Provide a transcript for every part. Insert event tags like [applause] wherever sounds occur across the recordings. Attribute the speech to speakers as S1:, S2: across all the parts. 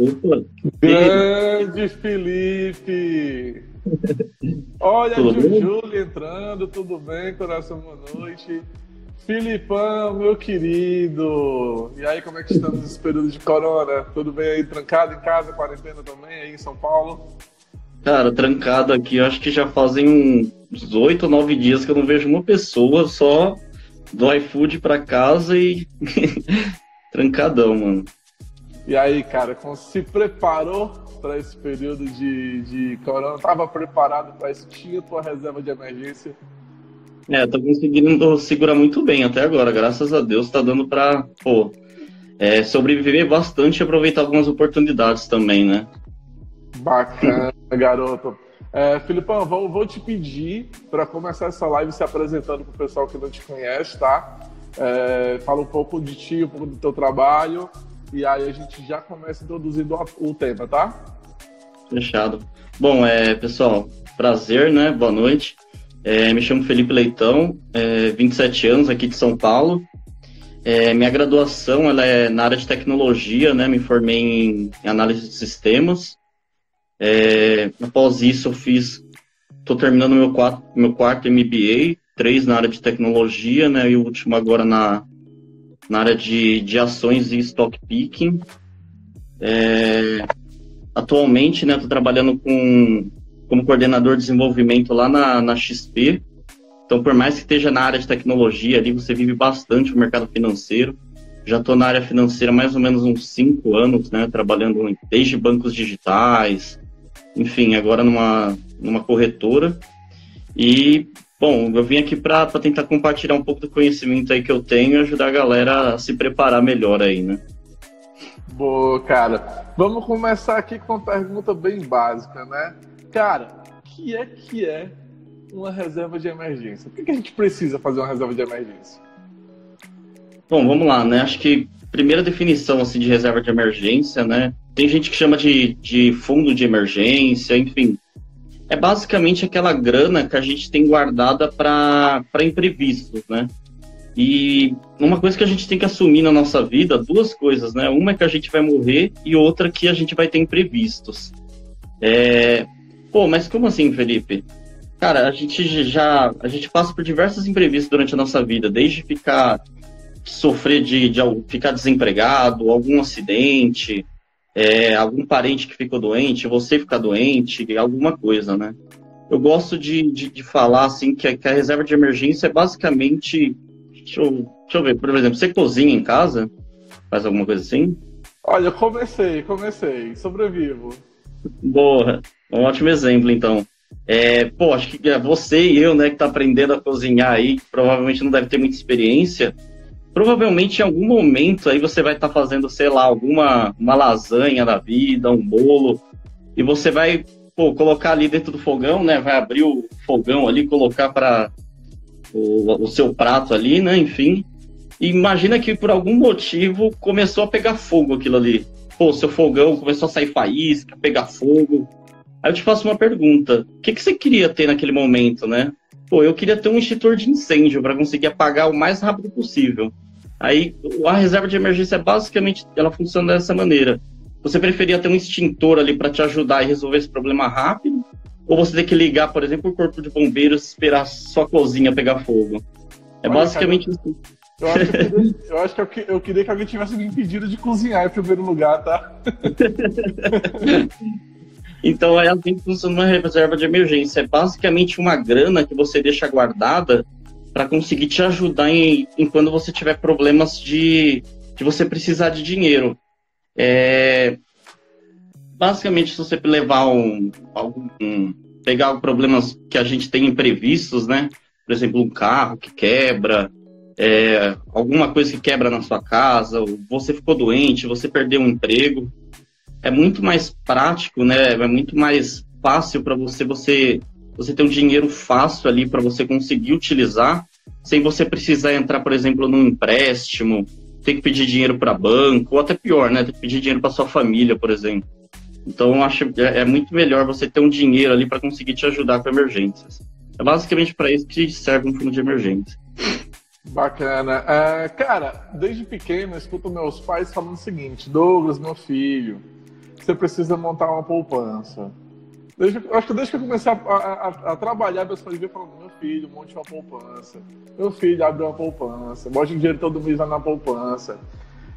S1: Opa. Grande Felipe! Olha tudo a entrando, tudo bem, coração, boa noite. Filipão, meu querido. E aí, como é que estamos nesse período de corona? Tudo bem aí, trancado em casa, quarentena também, aí em São Paulo?
S2: Cara, trancado aqui, eu acho que já fazem uns oito ou nove dias que eu não vejo uma pessoa, só do iFood para casa e [laughs] trancadão, mano.
S1: E aí, cara, como se preparou para esse período de, de corona? Tava preparado para isso? Tinha tua reserva de emergência?
S2: É, tô conseguindo segurar muito bem até agora, graças a Deus, tá dando pra, pô, é, sobreviver bastante e aproveitar algumas oportunidades também, né?
S1: Bacana, garoto. É, Filipão, vou, vou te pedir para começar essa live se apresentando para o pessoal que não te conhece, tá? É, fala um pouco de ti, um pouco do teu trabalho e aí a gente já começa introduzindo o tema, tá?
S2: Fechado. Bom, é, pessoal, prazer, né? Boa noite. É, me chamo Felipe Leitão, é, 27 anos aqui de São Paulo. É, minha graduação ela é na área de tecnologia, né? Me formei em, em análise de sistemas. É, após isso, eu fiz, estou terminando meu quarto, meu quarto MBA, três na área de tecnologia, né? E o último agora na na área de, de ações e stock picking. É, atualmente, né, estou trabalhando com, como coordenador de desenvolvimento lá na, na XP. Então, por mais que esteja na área de tecnologia, ali você vive bastante o mercado financeiro. Já estou na área financeira mais ou menos uns cinco anos, né, trabalhando desde bancos digitais, enfim, agora numa, numa corretora. E Bom, eu vim aqui para tentar compartilhar um pouco do conhecimento aí que eu tenho e ajudar a galera a se preparar melhor aí, né?
S1: Boa, cara. Vamos começar aqui com uma pergunta bem básica, né? Cara, o que é que é uma reserva de emergência? Por que a gente precisa fazer uma reserva de emergência?
S2: Bom, vamos lá, né? Acho que primeira definição assim de reserva de emergência, né? Tem gente que chama de, de fundo de emergência, enfim é basicamente aquela grana que a gente tem guardada para imprevistos, né? E uma coisa que a gente tem que assumir na nossa vida, duas coisas, né? Uma é que a gente vai morrer e outra que a gente vai ter imprevistos. É... Pô, mas como assim, Felipe? Cara, a gente já a gente passa por diversos imprevistos durante a nossa vida, desde ficar sofrer de, de ficar desempregado, algum acidente, é, algum parente que ficou doente, você ficar doente, alguma coisa, né? Eu gosto de, de, de falar assim que a, que a, reserva de emergência é basicamente. Deixa eu, deixa eu ver, por exemplo, você cozinha em casa? Faz alguma coisa assim?
S1: Olha, comecei, comecei, sobrevivo.
S2: Boa, um ótimo exemplo então. É, pô, acho que é você e eu, né, que tá aprendendo a cozinhar aí, provavelmente não deve ter muita experiência, provavelmente em algum momento aí você vai estar tá fazendo, sei lá, alguma uma lasanha da vida, um bolo, e você vai pô, colocar ali dentro do fogão, né? Vai abrir o fogão ali, colocar para o, o, seu prato ali, né? Enfim. E imagina que por algum motivo começou a pegar fogo aquilo ali. Pô, seu fogão começou a sair faísca, pegar fogo. Aí eu te faço uma pergunta: o que, que você queria ter naquele momento, né? Pô, eu queria ter um extintor de incêndio para conseguir apagar o mais rápido possível. Aí a reserva de emergência basicamente ela funciona dessa maneira. Você preferia ter um extintor ali para te ajudar a resolver esse problema rápido? Ou você ter que ligar, por exemplo, o corpo de bombeiros e esperar sua cozinha pegar fogo? É Olha, basicamente cara, isso.
S1: Eu acho, que eu, queria, [laughs] eu acho que eu, eu queria que alguém tivesse me impedido de cozinhar em primeiro lugar, tá? [laughs]
S2: Então é assim que funciona uma reserva de emergência. É basicamente uma grana que você deixa guardada para conseguir te ajudar em, em, quando você tiver problemas de, de você precisar de dinheiro. É, basicamente, se você levar um, algum, pegar problemas que a gente tem imprevistos, né? Por exemplo, um carro que quebra, é, alguma coisa que quebra na sua casa, você ficou doente, você perdeu um emprego é muito mais prático, né? É muito mais fácil para você, você você ter um dinheiro fácil ali para você conseguir utilizar, sem você precisar entrar, por exemplo, num empréstimo, ter que pedir dinheiro para banco, ou até pior, né? Ter que pedir dinheiro para sua família, por exemplo. Então, eu acho que é, é muito melhor você ter um dinheiro ali para conseguir te ajudar com emergências. É basicamente para isso que serve um fundo de emergência.
S1: Bacana. É, cara, desde pequeno eu escuto meus pais falando o seguinte: Douglas, meu filho, você precisa montar uma poupança. Desde, acho que desde que eu comecei a, a, a trabalhar, meus pais vinham falando: meu filho, monte uma poupança. Meu filho, abre uma poupança. Bote dinheiro todo mês lá na poupança.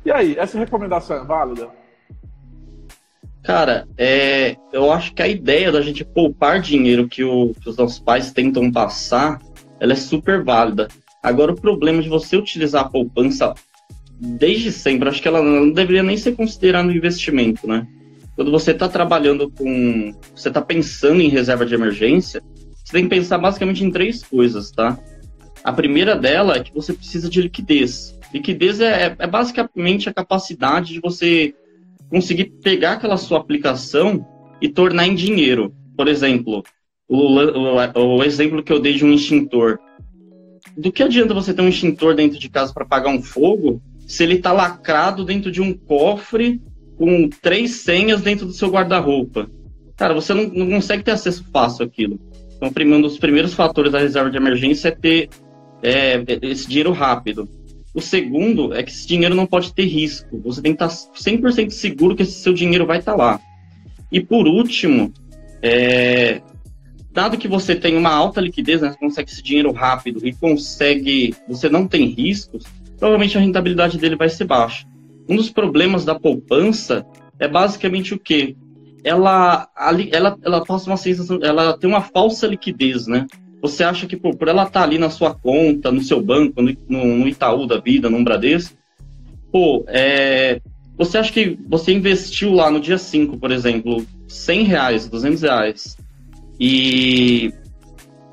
S1: E aí, essa recomendação é válida?
S2: Cara, é, eu acho que a ideia da gente poupar dinheiro que, o, que os nossos pais tentam passar, ela é super válida. Agora, o problema de você utilizar a poupança desde sempre, acho que ela não deveria nem ser considerada um investimento, né? Quando você está trabalhando com. Você está pensando em reserva de emergência, você tem que pensar basicamente em três coisas, tá? A primeira dela é que você precisa de liquidez. Liquidez é, é basicamente a capacidade de você conseguir pegar aquela sua aplicação e tornar em dinheiro. Por exemplo, o, o, o exemplo que eu dei de um extintor. Do que adianta você ter um extintor dentro de casa para apagar um fogo se ele está lacrado dentro de um cofre com três senhas dentro do seu guarda-roupa? Cara, você não, não, consegue ter acesso fácil àquilo. Então, um dos primeiros fatores da reserva de emergência é ter é, esse dinheiro rápido. O segundo é que esse dinheiro não pode ter risco. Você tem que estar 100% seguro que esse seu dinheiro vai estar lá. E por último, é, dado que você tem uma alta liquidez, né, você consegue esse dinheiro rápido e consegue, você não tem riscos, provavelmente a rentabilidade dele vai ser baixa. Um dos problemas da poupança é basicamente o quê? Ela, ela, ela passa uma sensação, ela tem uma falsa liquidez, né? Você acha que por, por ela estar tá ali na sua conta, no seu banco, no, no Itaú da vida, no Bradesco, pô, é, você acha que você investiu lá no dia 5, por exemplo, 100 reais, 200 reais, e,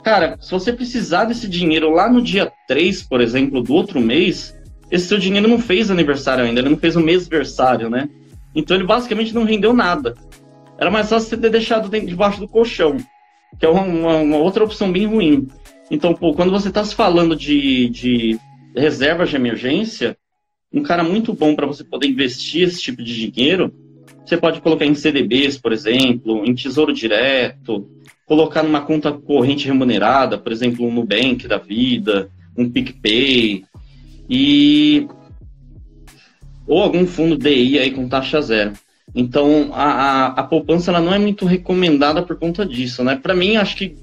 S2: cara, se você precisar desse dinheiro lá no dia 3, por exemplo, do outro mês, esse seu dinheiro não fez aniversário ainda, ele não fez o mêsversário, né? Então ele basicamente não rendeu nada. Era mais fácil você ter deixado debaixo do colchão que é uma, uma, outra opção bem ruim. Então, pô, quando você está se falando de, de reservas de emergência, um cara muito bom para você poder investir esse tipo de dinheiro, você pode colocar em CDBs, por exemplo, em Tesouro Direto, colocar numa conta corrente remunerada, por exemplo, um Nubank da vida, um PicPay, e ou algum fundo DI aí com taxa zero. Então, a, a, a, poupança ela não é muito recomendada por conta disso, né? Para mim, acho que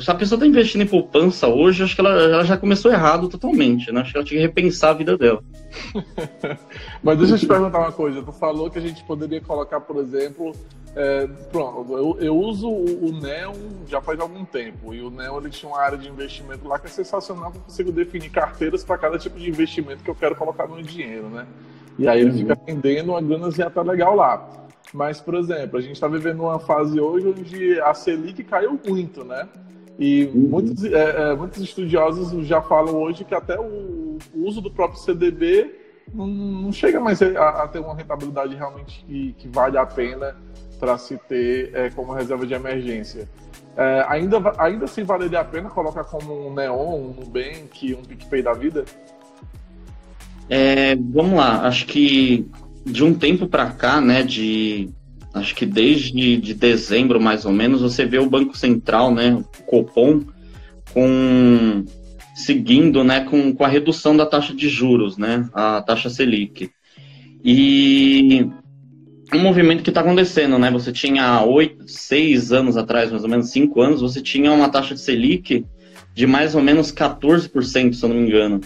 S2: se a pessoa está investindo em poupança hoje, acho que ela, ela, já começou errado totalmente, né? Acho que ela tinha que repensar a vida dela. [laughs]
S1: Mas deixa eu te perguntar uma coisa. Tu falou que a gente poderia colocar, por exemplo, é, pronto, eu, eu uso o, o, Neon já faz algum tempo. E o Neon ele tinha uma área de investimento lá que é sensacional, que eu consigo definir carteiras para cada tipo de investimento que eu quero colocar no dinheiro, né? E aí ele uhum. fica rendendo uma grana já tá legal lá. Mas, por exemplo, a gente está vivendo uma fase hoje onde a Selic caiu muito, né? E uhum. muitos, é, é, muitos estudiosos já falam hoje que até o, o uso do próprio CDB não, chega mais a, a, ter uma rentabilidade realmente que, que vale a pena para se ter é, como reserva de emergência. É, ainda, ainda assim valeria a pena colocar como um Neon, um Nubank, um PicPay da vida?
S2: É, vamos lá, acho que de um tempo para cá, né, de acho que desde de dezembro mais ou menos, você vê o Banco Central, né, o Copom, com seguindo, né, com, com a redução da taxa de juros, né, a taxa Selic. E um movimento que está acontecendo, né? Você tinha oito, seis anos atrás, mais ou menos cinco anos, você tinha uma taxa de Selic de mais ou menos 14%, se eu não me engano.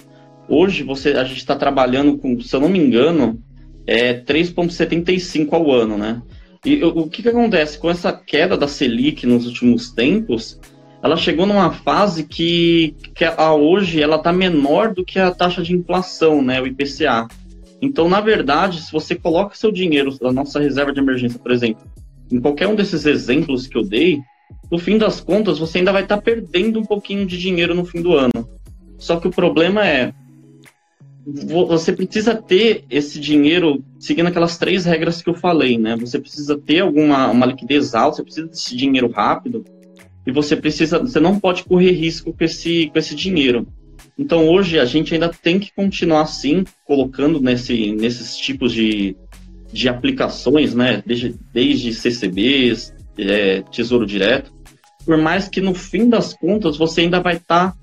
S2: Hoje você, a gente está trabalhando com, se eu não me engano, é 3,75 ao ano, né? E o, que, que acontece? Com essa queda da Selic nos últimos tempos, ela chegou numa fase que, que a, hoje ela está menor do que a taxa de inflação, né, o IPCA. Então, na verdade, se você coloca seu dinheiro, a nossa reserva de emergência, por exemplo, em qualquer um desses exemplos que eu dei, no fim das contas, você ainda vai estar tá perdendo um pouquinho de dinheiro no fim do ano. Só que o problema é, você precisa ter esse dinheiro seguindo aquelas três regras que eu falei, né? Você precisa ter alguma uma liquidez alta, você precisa desse dinheiro rápido e você precisa, você não pode correr risco com esse com esse dinheiro. Então hoje a gente ainda tem que continuar assim colocando nesse, nesses tipos de, de aplicações, né? Desde, desde CCBs, é, Tesouro Direto, por mais que no fim das contas você ainda vai estar tá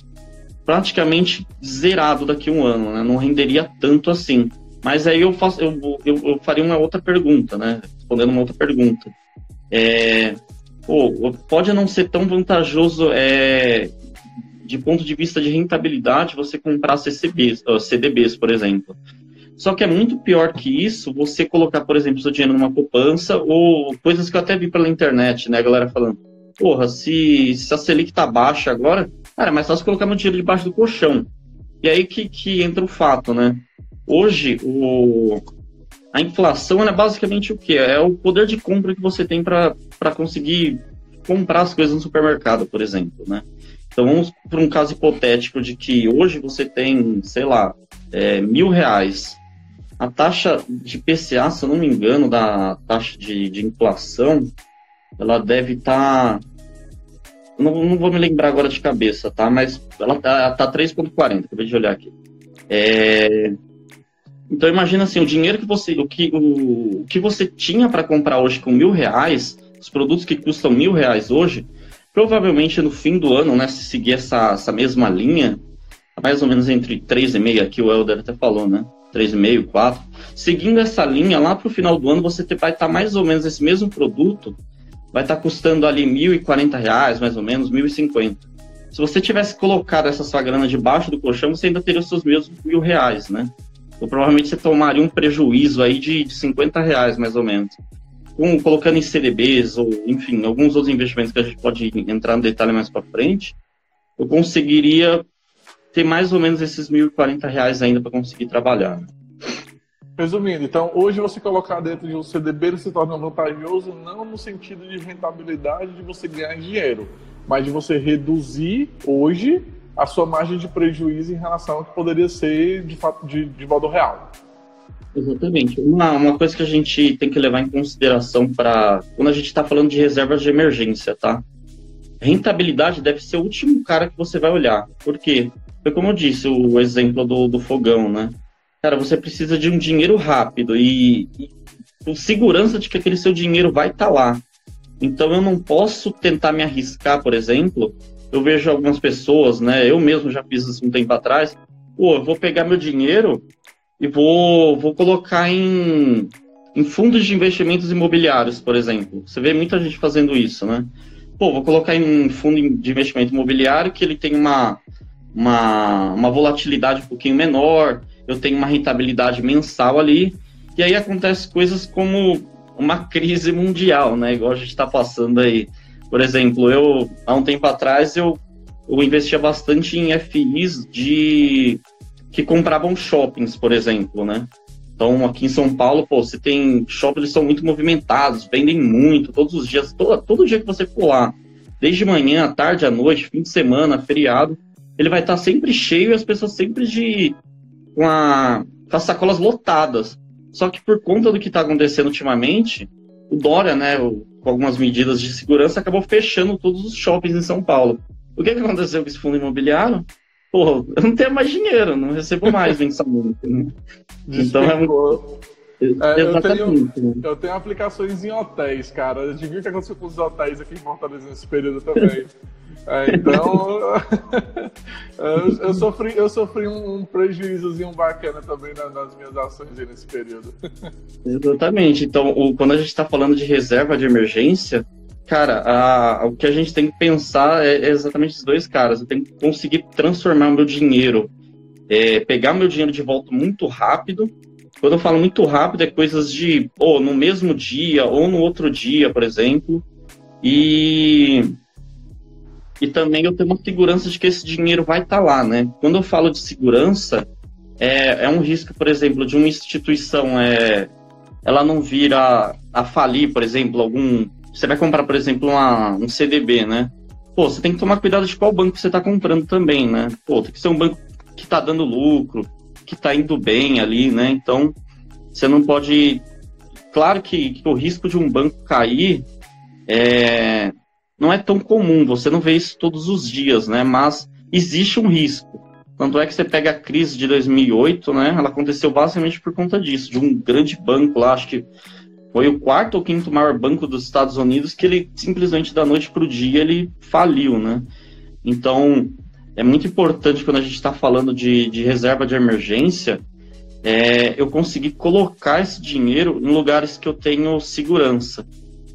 S2: praticamente zerado daqui a um ano, né? Não renderia tanto assim. Mas aí eu faço, eu, eu, eu faria uma outra pergunta, né? Respondendo uma outra pergunta. É, pô, pode não ser tão vantajoso é, de ponto de vista de rentabilidade você comprar CCBs, CDBs, por exemplo. Só que é muito pior que isso você colocar, por exemplo, seu dinheiro numa poupança ou coisas que eu até vi pela internet, né, a galera falando, porra, se, se a Selic tá baixa agora, Cara, é mais fácil colocar meu dinheiro debaixo do colchão. E aí que, que entra o fato, né? Hoje, o, a inflação é basicamente o que? É o poder de compra que você tem para conseguir comprar as coisas no supermercado, por exemplo, né? Então vamos para um caso hipotético de que hoje você tem, sei lá, é, mil reais. A taxa de PCA, se eu não me engano, da taxa de, de inflação, ela deve estar tá não, não vou me lembrar agora de cabeça, tá? Mas ela tá, tá 3,40, acabei de olhar aqui. É... Então imagina assim, o dinheiro que você, o que, o, o que você tinha para comprar hoje com mil reais, os produtos que custam mil reais hoje, provavelmente no fim do ano, né, se seguir essa, essa mesma linha, mais ou menos entre 3,5 aqui o Helder até falou, né? 3,5, 4. Seguindo essa linha, lá para o final do ano você vai estar tá mais ou menos esse mesmo produto vai estar tá custando ali R$ 1.040, mais ou menos, R$ 1.050. Se você tivesse colocado essa sua grana debaixo do colchão, você ainda teria os seus mesmos mil reais, né? Ou provavelmente você tomaria um prejuízo aí de, de 50 reais, mais ou menos. Com, colocando em CDBs, ou enfim, alguns outros investimentos que a gente pode entrar no detalhe mais para frente, eu conseguiria ter mais ou menos esses 1.040 reais ainda para conseguir trabalhar. Né?
S1: Resumindo, então, hoje você colocar dentro de um CDB se torna vantajoso não no sentido de rentabilidade de você ganhar dinheiro, mas de você reduzir hoje a sua margem de prejuízo em relação ao que poderia ser de fato de, de modo real.
S2: Exatamente. Uma, uma coisa que a gente tem que levar em consideração para quando a gente está falando de reservas de emergência, tá? Rentabilidade deve ser o último cara que você vai olhar. Por quê? Foi como eu disse, o exemplo do, do fogão, né? cara, você precisa de um dinheiro rápido e, e com segurança de que aquele seu dinheiro vai estar tá lá. Então eu não posso tentar me arriscar, por exemplo. Eu vejo algumas pessoas, né? Eu mesmo já fiz isso um tempo atrás. Pô, eu vou pegar meu dinheiro e vou, vou colocar em, em fundos de investimentos imobiliários, por exemplo. Você vê muita gente fazendo isso, né? Pô, vou colocar em um fundo de investimento imobiliário que ele tem uma, uma, uma volatilidade um pouquinho menor, eu tenho uma rentabilidade mensal ali, e aí acontece coisas como uma crise mundial, né? Igual a gente está passando aí. Por exemplo, eu há um tempo atrás eu, eu investia bastante em FIs de que compravam shoppings, por exemplo, né? Então, aqui em São Paulo, pô, você tem shoppings são muito movimentados, vendem muito, todos os dias, todo, todo dia que você for lá, desde manhã, à tarde, à noite, fim de semana, feriado, ele vai estar sempre cheio e as pessoas sempre de com, a, com as sacolas lotadas. Só que por conta do que está acontecendo ultimamente, o Dória, né, o, com algumas medidas de segurança, acabou fechando todos os shoppings em São Paulo. O que, que aconteceu com esse fundo imobiliário? Pô, eu não tenho mais dinheiro, não recebo mais [laughs] mensalmente. Né?
S1: Então é muito. É, eu, tenho, eu tenho aplicações em hotéis, cara. A gente viu o que aconteceu com os hotéis aqui em Fortaleza nesse período também. [laughs] É, então, [laughs] eu, eu, sofri, eu sofri um, prejuízozinho bacana também nas minhas ações nesse período. [laughs]
S2: Exatamente. Então, o, quando a gente está falando de reserva de emergência, cara, a, o que a gente tem que pensar é, é exatamente esses dois caras. Eu tenho que conseguir transformar o meu dinheiro, é, pegar meu dinheiro de volta muito rápido. Quando eu falo muito rápido, é coisas de, ou no mesmo dia, ou no outro dia, por exemplo. E e também eu tenho uma segurança de que esse dinheiro vai estar tá lá, né? Quando eu falo de segurança, é, é um risco, por exemplo, de uma instituição, é, ela não vir a, a falir, por exemplo, algum. Você vai comprar, por exemplo, uma, um CDB, né? Pô, você tem que tomar cuidado de qual banco você está comprando também, né? Pô, tem que ser um banco que está dando lucro, que está indo bem ali, né? Então, você não pode. Claro que, que o risco de um banco cair é, não é tão comum, você não vê isso todos os dias, né? Mas existe um risco. Tanto é que você pega a crise de 2008, né? Ela aconteceu basicamente por conta disso, de um grande banco lá, acho que foi o quarto ou quinto maior banco dos Estados Unidos que ele simplesmente da noite para o dia ele faliu, né? Então é muito importante quando a gente está falando de, de, reserva de emergência, é, eu conseguir colocar esse dinheiro em lugares que eu tenho segurança.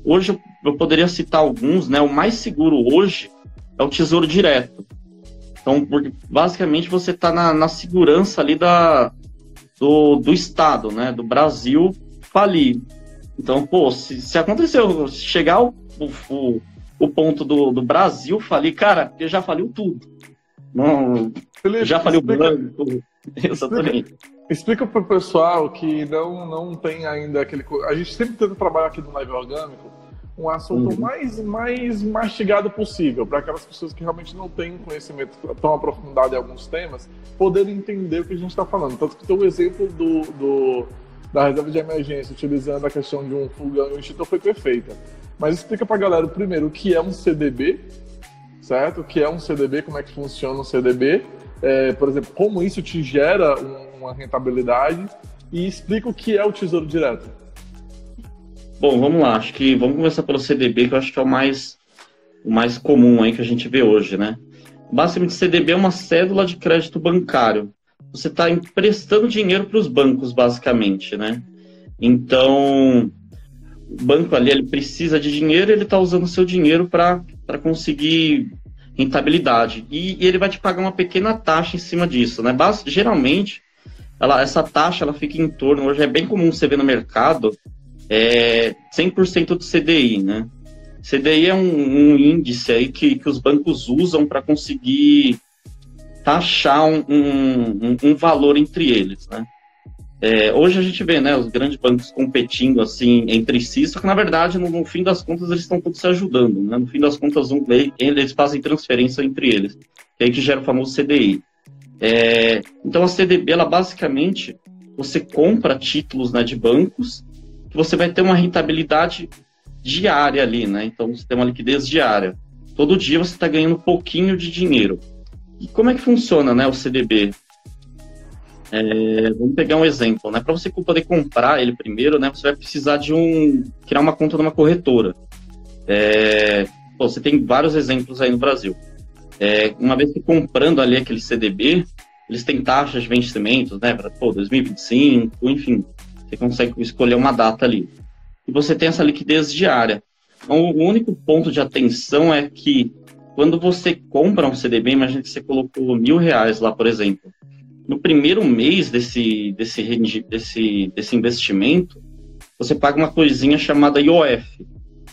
S2: Hoje eu, poderia citar alguns, né? O mais seguro hoje é o Tesouro Direto. Então, porque basicamente você está na, na, segurança ali da, do, do Estado, né? Do Brasil falir. Então, pô, se, se se chegar o, o, o ponto do, do Brasil falir, cara, eu já faliu tudo. Não, Felipe, já faliu explica, branco. [laughs]
S1: Exatamente. Explica para o pessoal que não, não tem ainda aquele. A gente sempre tenta trabalhar aqui no Live Orgânico um assunto uhum. mais, mais mastigado possível, para aquelas pessoas que realmente não têm conhecimento tão aprofundado em alguns temas, poderem entender o que a gente está falando. Tanto que tem o exemplo do, do da reserva de emergência, utilizando a questão de um fogão e um extintor, foi perfeita. Mas explica para a galera, primeiro, o que é um CDB, certo? O que é um CDB, como é que funciona um CDB, é, por exemplo, como isso te gera uma rentabilidade e explica o que é o Tesouro Direto.
S2: Bom, vamos lá. Acho que vamos começar pelo CDB, que eu acho que é o mais, o mais comum aí que a gente vê hoje, né? Basicamente, CDB é uma cédula de crédito bancário você está emprestando dinheiro para os bancos, basicamente, né? Então, o banco ali ele precisa de dinheiro, ele está usando o seu dinheiro para conseguir rentabilidade. E, e, ele vai te pagar uma pequena taxa em cima disso, né? Bas geralmente, ela, essa taxa ela fica em torno, hoje é bem comum você ver no mercado, é 100% do CDI, né? CDI é um, um índice aí que, que os bancos usam para conseguir taxar um, um, um valor entre eles, né? É, hoje a gente vê, né, os grandes bancos competindo assim entre si, só que na verdade, no, no fim das contas, eles estão todos se ajudando, né? No fim das contas, um, eles fazem transferência entre eles, que é aí que gera o famoso CDI. É, então a CDB, ela basicamente, você compra títulos né, de bancos, que você vai ter uma rentabilidade diária ali, né? Então você tem uma liquidez diária. Todo dia você está ganhando um pouquinho de dinheiro. E como é que funciona né, o CDB? É, vamos pegar um exemplo, né? Para você poder comprar ele primeiro, né, você vai precisar de um criar uma conta numa corretora. É, pô, você tem vários exemplos aí no Brasil. É, uma vez que comprando ali aquele CDB, eles têm taxas de vencimentos, né? Para 2025, enfim, você consegue escolher uma data ali. E você tem essa liquidez diária. Então, o único ponto de atenção é que quando você compra um CDB, imagina que você colocou mil reais lá, por exemplo. No primeiro mês desse, desse, desse, desse investimento, você paga uma coisinha chamada IOF,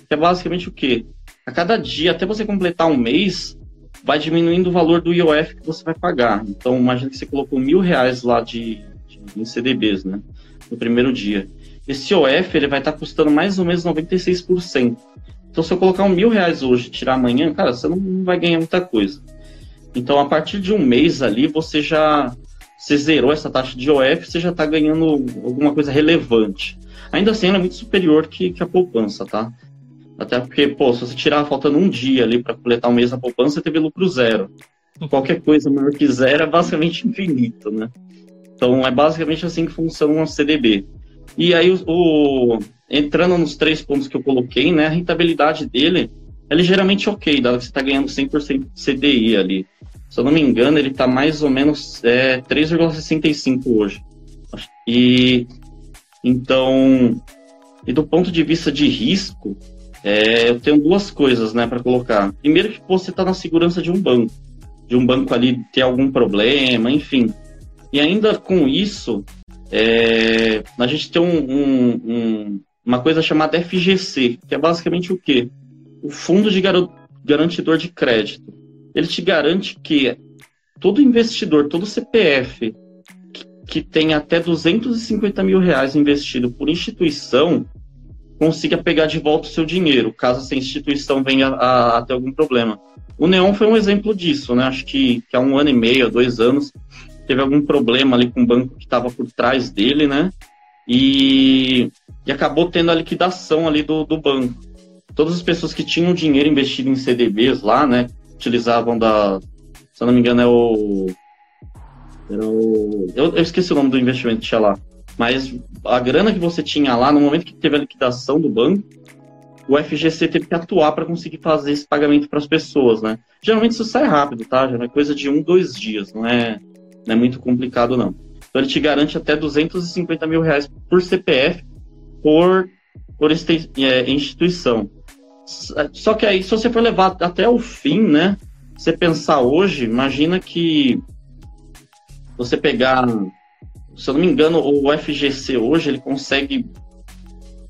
S2: que é basicamente o quê? A cada dia, até você completar um mês, vai diminuindo o valor do IOF que você vai pagar. Então, imagina que você colocou mil reais lá de, de em CDBs, né? No primeiro dia. Esse IOF ele vai estar custando mais ou menos 96%. Então, se eu colocar um mil reais hoje e tirar amanhã, cara, você não vai ganhar muita coisa. Então, a partir de um mês ali, você já você zerou essa taxa de OF, você já está ganhando alguma coisa relevante. Ainda assim, ela é muito superior que, que a poupança, tá? Até porque, pô, se você tirar faltando um dia ali para completar um mês na poupança, você teve lucro zero. Qualquer coisa maior que zero é basicamente infinito, né? Então, é basicamente assim que funciona um CDB. E aí, o, o entrando nos três pontos que eu coloquei, né, a rentabilidade dele é ligeiramente ok, dado que você está ganhando 100% de CDI ali. Se eu não me engano, ele está mais ou menos é, 3,65 hoje. E então, e do ponto de vista de risco, é, eu tenho duas coisas, né, para colocar. Primeiro que você está na segurança de um banco, de um banco ali ter algum problema, enfim. E ainda com isso, é, a gente tem um, um, um, uma coisa chamada FGC, que é basicamente o quê? O Fundo de Garantidor de Crédito. Ele te garante que todo investidor, todo CPF que, tem até 250 mil reais investido por instituição, consiga pegar de volta o seu dinheiro, caso essa instituição venha a, a ter algum problema. O Neon foi um exemplo disso, né? Acho que, que há um ano e meio, dois anos, teve algum problema ali com o banco que estava por trás dele, né? E, e, acabou tendo a liquidação ali do, do banco. Todas as pessoas que tinham dinheiro investido em CDBs lá, né? Utilizavam da. Se não me engano, é o. Era o... eu, eu esqueci o nome do investimento que tinha lá. Mas a grana que você tinha lá, no momento que teve a liquidação do banco, o FGC teve que atuar para conseguir fazer esse pagamento para as pessoas, né? Geralmente isso sai rápido, tá? Já é coisa de um, dois dias, não é, não é muito complicado, não. Então ele te garante até 250 mil reais por CPF por, por é, instituição. Só que aí, se você for levar até o fim, né? Você pensar hoje, imagina que você pegar, se eu não me engano, o FGC hoje ele consegue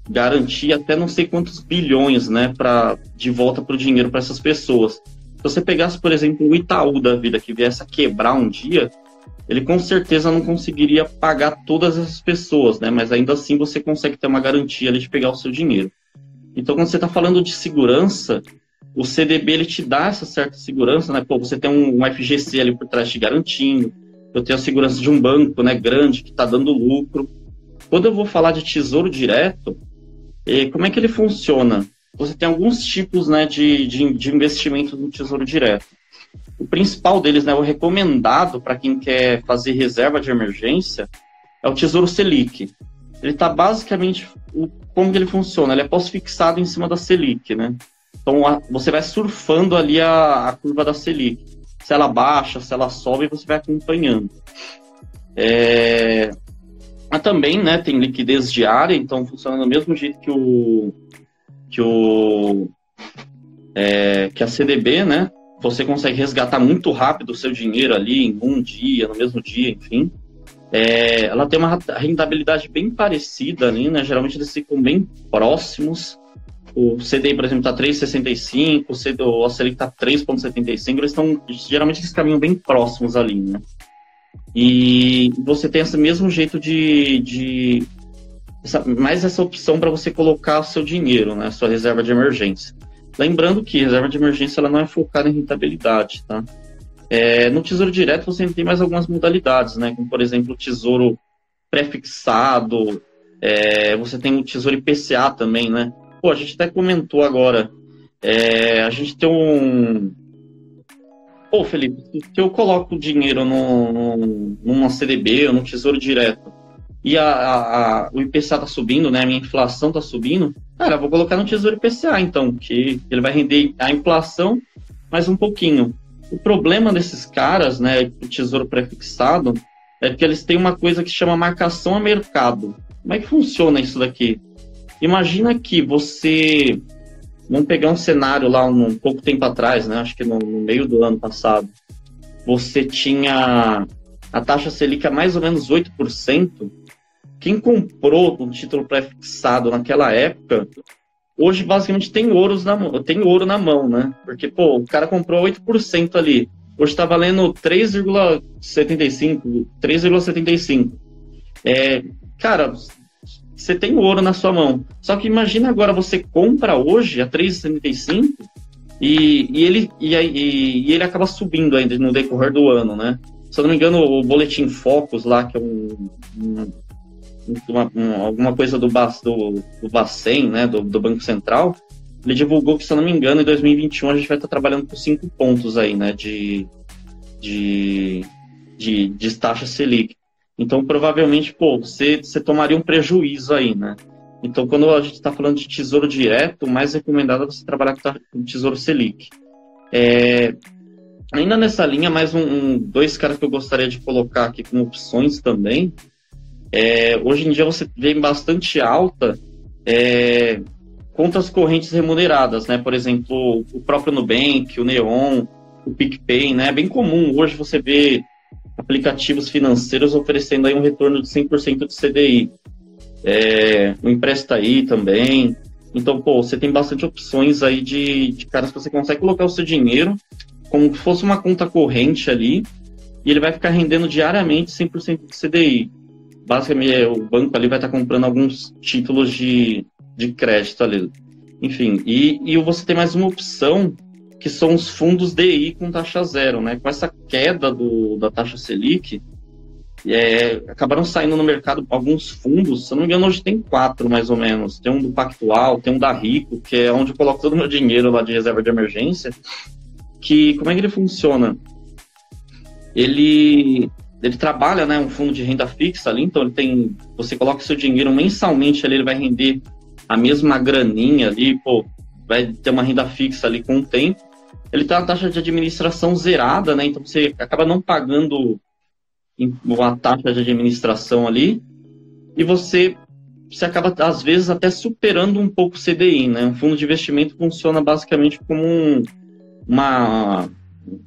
S2: garantir até não sei quantos bilhões, né, para de volta para o dinheiro para essas pessoas. Se você pegasse, por exemplo, o Itaú da vida que viesse a quebrar um dia, ele com certeza não conseguiria pagar todas essas pessoas, né? Mas ainda assim você consegue ter uma garantia de pegar o seu dinheiro. Então, quando você está falando de segurança, o CDB ele te dá essa certa segurança, né? Pô, você tem um, um FGC ali por trás te garantindo. Eu tenho a segurança de um banco, né, grande que está dando lucro. Quando eu vou falar de tesouro direto, e como é que ele funciona? Você tem alguns tipos né, de, de, de investimento no Tesouro Direto. O principal deles, né, o recomendado para quem quer fazer reserva de emergência, é o Tesouro Selic. Ele está basicamente. Como que ele funciona? Ele é pós-fixado em cima da Selic, né? Então a, você vai surfando ali a, a, curva da Selic. Se ela baixa, se ela sobe, você vai acompanhando. É, também, né, tem liquidez diária, então funciona do mesmo jeito que o que o é, que a CDB, né? Você consegue resgatar muito rápido o seu dinheiro ali em um dia, no mesmo dia, enfim. É, ela tem uma rentabilidade bem parecida ali, né? Geralmente eles ficam bem próximos. O CDI, por exemplo, está 3,65, o, CD, o está 3,75. Eles estão, geralmente, eles caminham bem próximos ali, né? E você tem esse mesmo jeito de. de essa, mais essa opção para você colocar o seu dinheiro, né, sua reserva de emergência. Lembrando que reserva de emergência ela não é focada em rentabilidade, tá? É, no Tesouro Direto você tem mais algumas modalidades, né? Como, por exemplo, o Tesouro pré-fixado, é, você tem o Tesouro IPCA também, né? Pô, a gente até comentou agora, é, a gente tem um, Pô, Felipe, se eu coloco o dinheiro no, no, numa CDB ou num tesouro direto e a, a, a, o IPCA tá subindo, né? A minha inflação tá subindo, cara, vou colocar no tesouro IPCA, então, que ele vai render a inflação mais um pouquinho. O problema desses caras, né, o tesouro prefixado, é que eles têm uma coisa que chama marcação a mercado. Como é que funciona isso daqui? Imagina que você Vamos pegar um cenário lá um, pouco tempo atrás, né? Acho que no, no, meio do ano passado. Você tinha a taxa Selic a mais ou menos 8%. Quem comprou um título pré-fixado naquela época, hoje basicamente tem, ouros na, tem ouro na mão, né? Porque, pô, o cara comprou 8% ali. Hoje está valendo 3,75, 3,75. É, cara, você tem ouro na sua mão. Só que imagina agora você compra hoje a 3,75 e, e, ele, e, e, e, ele acaba subindo ainda no decorrer do ano, né? Se eu não me engano, o Boletim Focus lá, que é um, uma, uma, alguma coisa do, do, do Bacen, né, do, do, Banco Central, ele divulgou que, se eu não me engano, em 2021 a gente vai estar trabalhando com cinco pontos aí, né, de, de, de, de taxa Selic. Então, provavelmente, pô, você, você tomaria um prejuízo aí, né? Então, quando a gente está falando de tesouro direto, o mais recomendado é você trabalhar com tesouro Selic. É, ainda nessa linha, mais um, um, dois caras que eu gostaria de colocar aqui como opções também. É, hoje em dia você vê bastante alta é, contas correntes remuneradas, né? Por exemplo, o próprio Nubank, o Neon, o PicPay, né? É bem comum hoje você ver aplicativos financeiros oferecendo aí um retorno de 100% de CDI. É, o Empresta aí também. Então, pô, você tem bastante opções aí de, de caras que você consegue colocar o seu dinheiro como se fosse uma conta corrente ali e ele vai ficar rendendo diariamente 100% de CDI. Basicamente, é, o banco ali vai estar comprando alguns títulos de, de crédito ali. Enfim, e, e você tem mais uma opção que são os fundos DI com taxa zero, né? Com essa queda do, da taxa Selic, é, acabaram saindo no mercado alguns fundos, se eu não me engano, hoje tem quatro mais ou menos. Tem um do Pactual, tem um da Rico, que é onde eu coloco todo o meu dinheiro lá de reserva de emergência. Que como é que ele funciona? Ele ele trabalha, né, um fundo de renda fixa ali, então ele tem, você coloca seu dinheiro mensalmente ali, ele vai render a mesma graninha ali, pô, vai ter uma renda fixa ali com o tempo. Ele tem uma taxa de administração zerada, né, então você acaba não pagando uma taxa de administração ali e você você acaba às vezes até superando um pouco o CDI, né? Um fundo de investimento funciona basicamente como um, uma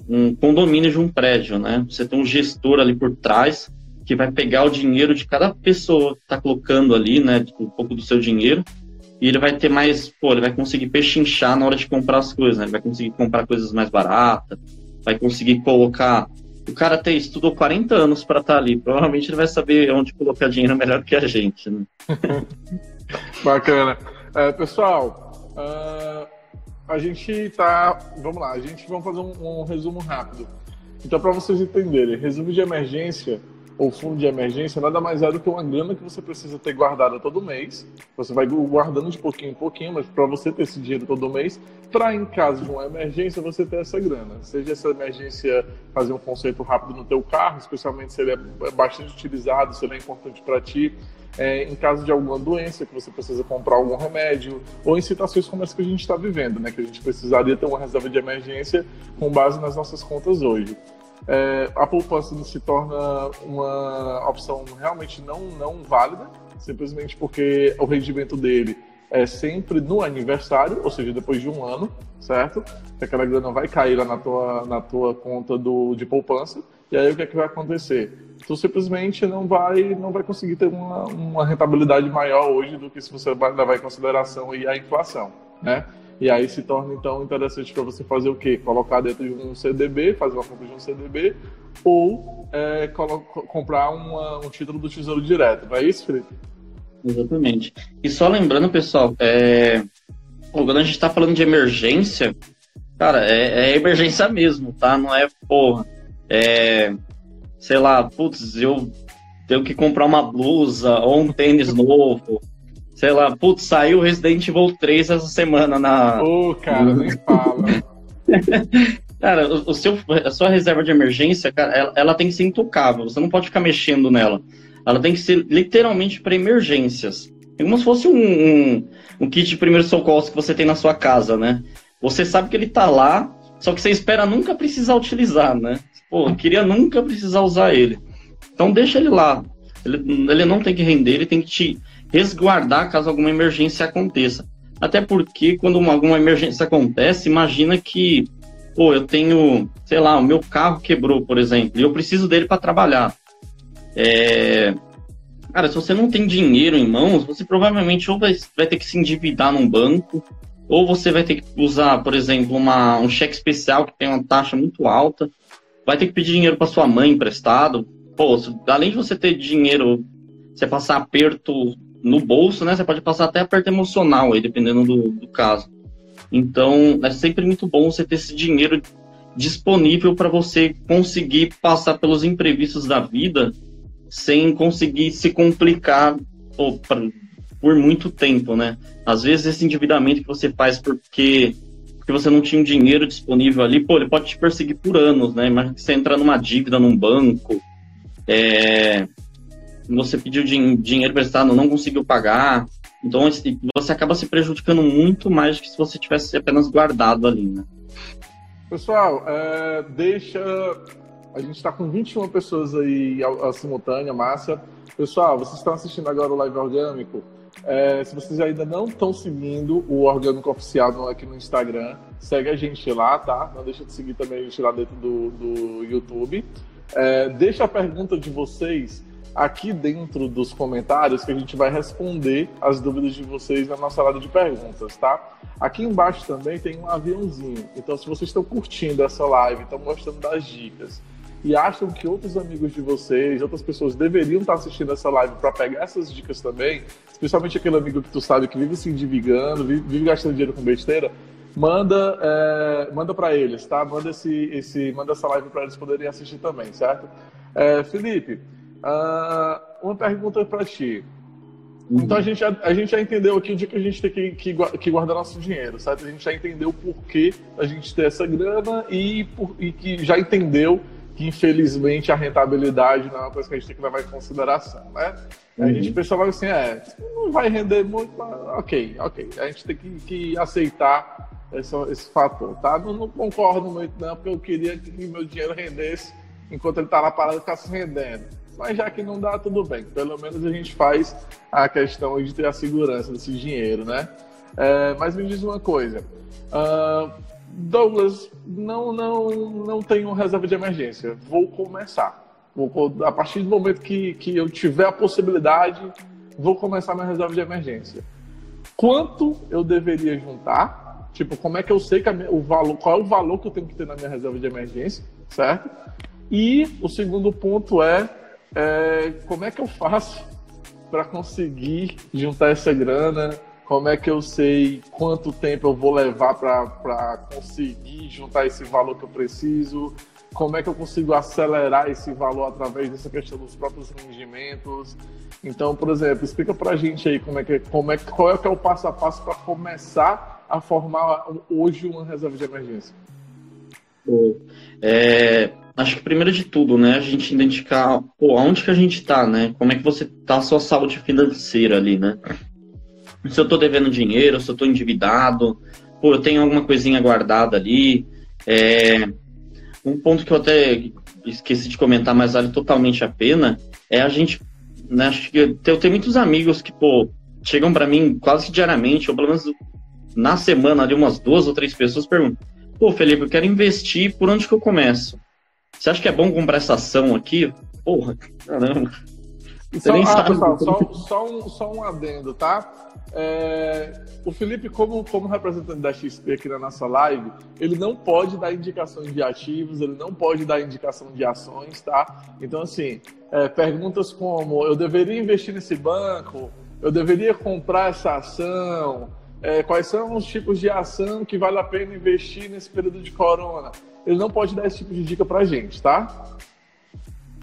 S2: um condomínio de um prédio, né? Você tem um gestor ali por trás que vai pegar o dinheiro de cada pessoa que está colocando ali, né? Um pouco do seu dinheiro. E ele vai ter mais, pô, ele vai conseguir pechinchar na hora de comprar as coisas, né? Ele vai conseguir comprar coisas mais baratas, vai conseguir colocar. O cara até estudou 40 anos para estar tá ali. Provavelmente ele vai saber onde colocar dinheiro melhor que a gente, né? [laughs]
S1: Bacana. É, pessoal, uh, a gente tá. Vamos lá, a gente vai fazer um, um resumo rápido. Então, para vocês entenderem, resumo de emergência ou fundo de emergência nada mais é do que uma grana que você precisa ter guardada todo mês. Você vai guardando de pouquinho em pouquinho, mas para você ter esse dinheiro todo mês, para em caso de uma emergência você ter essa grana. Seja essa emergência fazer um conserto rápido no teu carro, especialmente se ele é bastante utilizado, se ele é importante para ti é, em caso de alguma doença, que você precisa comprar algum remédio, ou em situações como essa que a gente está vivendo, né? Que a gente precisaria ter uma reserva de emergência com base nas nossas contas hoje. É, a poupança se torna uma opção realmente não, não válida, simplesmente porque o rendimento dele é sempre no aniversário, ou seja, depois de um ano, certo? Que aquela grana vai cair lá na tua, na tua conta do, de poupança, e aí o que, é que vai acontecer? tu simplesmente não vai, não vai conseguir ter uma, uma rentabilidade maior hoje do que se você levar em consideração a inflação, né? E aí se torna então interessante para você fazer o quê? Colocar dentro de um CDB, fazer uma compra de um CDB, ou é, comprar uma, um título do Tesouro Direto, não é isso, Felipe?
S2: Exatamente. E só lembrando, pessoal, é... quando a gente está falando de emergência, cara, é, é, emergência mesmo, tá? Não é, porra, é sei lá, putz, eu tenho que comprar uma blusa ou um tênis novo. Sei lá, putz, saiu Resident Evil 3 essa semana na.
S1: Ô, oh, cara, nem fala. [laughs]
S2: cara, o, o, seu, a sua reserva de emergência, cara, ela, ela, tem que ser intocável. Você não pode ficar mexendo nela. Ela tem que ser literalmente para emergências. É como se fosse um, um, um kit de primeiros socorros que você tem na sua casa, né? Você sabe que ele tá lá, só que você espera nunca precisar utilizar, né? Pô, eu queria nunca precisar usar ele. Então deixa ele lá. Ele, ele não tem que render, ele tem que te resguardar caso alguma emergência aconteça. Até porque quando uma, alguma emergência acontece, imagina que, pô, eu tenho, sei lá, o meu carro quebrou, por exemplo, e eu preciso dele para trabalhar. É... Cara, se você não tem dinheiro em mãos, você provavelmente ou vai, vai ter que se endividar num banco, ou você vai ter que usar, por exemplo, uma, um cheque especial que tem uma taxa muito alta, vai ter que pedir dinheiro para sua mãe emprestado. Pô, além de você ter dinheiro, você passar aperto no bolso, né? Você pode passar até aperto emocional aí, dependendo do, do caso. Então, é sempre muito bom você ter esse dinheiro disponível para você conseguir passar pelos imprevistos da vida sem conseguir se complicar pô, pra, por muito tempo, né? Às vezes esse endividamento que você faz porque porque você não tinha um dinheiro disponível ali, pô, ele pode te perseguir por anos, né? Imagina que você entrar numa dívida num banco, é, você pediu din dinheiro prestado, não conseguiu pagar, então você acaba se prejudicando muito mais que se você tivesse apenas guardado ali, né?
S1: Pessoal, é, deixa. A gente está com 21 pessoas aí a simultânea, massa. Pessoal, vocês estão assistindo agora o live orgânico. É, se vocês ainda não estão seguindo o Orgânico Oficial aqui no Instagram, segue a gente lá, tá? Não deixa de seguir também a gente lá dentro do, do YouTube. É, deixa a pergunta de vocês aqui dentro dos comentários que a gente vai responder as dúvidas de vocês na nossa lado de perguntas, tá? Aqui embaixo também tem um aviãozinho. Então, se vocês estão curtindo essa live, estão gostando das dicas e acham que outros amigos de vocês, outras pessoas deveriam estar assistindo essa live para pegar essas dicas também, especialmente aquele amigo que tu sabe que vive se endividando, vive, vive gastando dinheiro com besteira, manda é, manda para eles, tá? Manda esse, esse manda essa live para eles poderem assistir também, certo? É, Felipe, uh, uma pergunta para ti. Então a gente, já, a gente já entendeu aqui o dia que a gente tem que, que, que, guardar nosso dinheiro, certo? A gente já entendeu o porquê a gente ter essa grana e, por, e que já entendeu que infelizmente a rentabilidade não é uma coisa que a gente tem que levar em consideração, né? Uhum. A gente pensa logo assim, é, não vai render muito, mas ok, ok. A gente tem que, que aceitar esse, esse fator, tá? Não, não, concordo muito não, porque eu queria que meu dinheiro rendesse enquanto ele tá na parada ficasse rendendo. Mas já que não dá, tudo bem. Pelo menos a gente faz a questão de ter a segurança desse dinheiro, né? É, mas me diz uma coisa. Uh, Douglas, não, não, não tenho reserva de emergência. Vou começar. Vou, a partir do momento que, que eu tiver a possibilidade, vou começar minha reserva de emergência. Quanto eu deveria juntar? Tipo, como é que eu sei minha, o valor, qual é o valor que eu tenho que ter na minha reserva de emergência, certo? E o segundo ponto é, é como é que eu faço para conseguir juntar essa grana? Como é que eu sei quanto tempo eu vou levar para conseguir juntar esse valor que eu preciso? Como é que eu consigo acelerar esse valor através dessa questão dos próprios rendimentos? Então, por exemplo, explica para a gente aí como é que, como é, qual é, que é o passo a passo para começar a formar hoje uma reserva de emergência.
S2: É, acho que primeiro de tudo, né, a gente identificar pô, onde que a gente está, né? Como é que você está a sua saúde financeira ali, né? se eu estou devendo dinheiro, se eu estou endividado, pô, eu tenho alguma coisinha guardada ali. É, um ponto que eu até esqueci de comentar, mas vale totalmente a pena, é a gente, né, acho que eu tenho muitos amigos que, pô, chegam para mim quase diariamente, ou pelo menos na semana ali umas duas ou três pessoas perguntam, pô, Felipe, eu quero investir, por onde que eu começo? Você acha que é bom comprar essa ação aqui? Porra, caramba.
S1: Só, ah, pessoal, só, só, um, só um adendo, tá? É, o Felipe, como, como representante da XP aqui na nossa live, ele não pode dar indicações de ativos, ele não pode dar indicação de ações, tá? Então, assim, é, perguntas como: eu deveria investir nesse banco? Eu deveria comprar essa ação? É, quais são os tipos de ação que vale a pena investir nesse período de corona? Ele não pode dar esse tipo de dica pra gente, tá?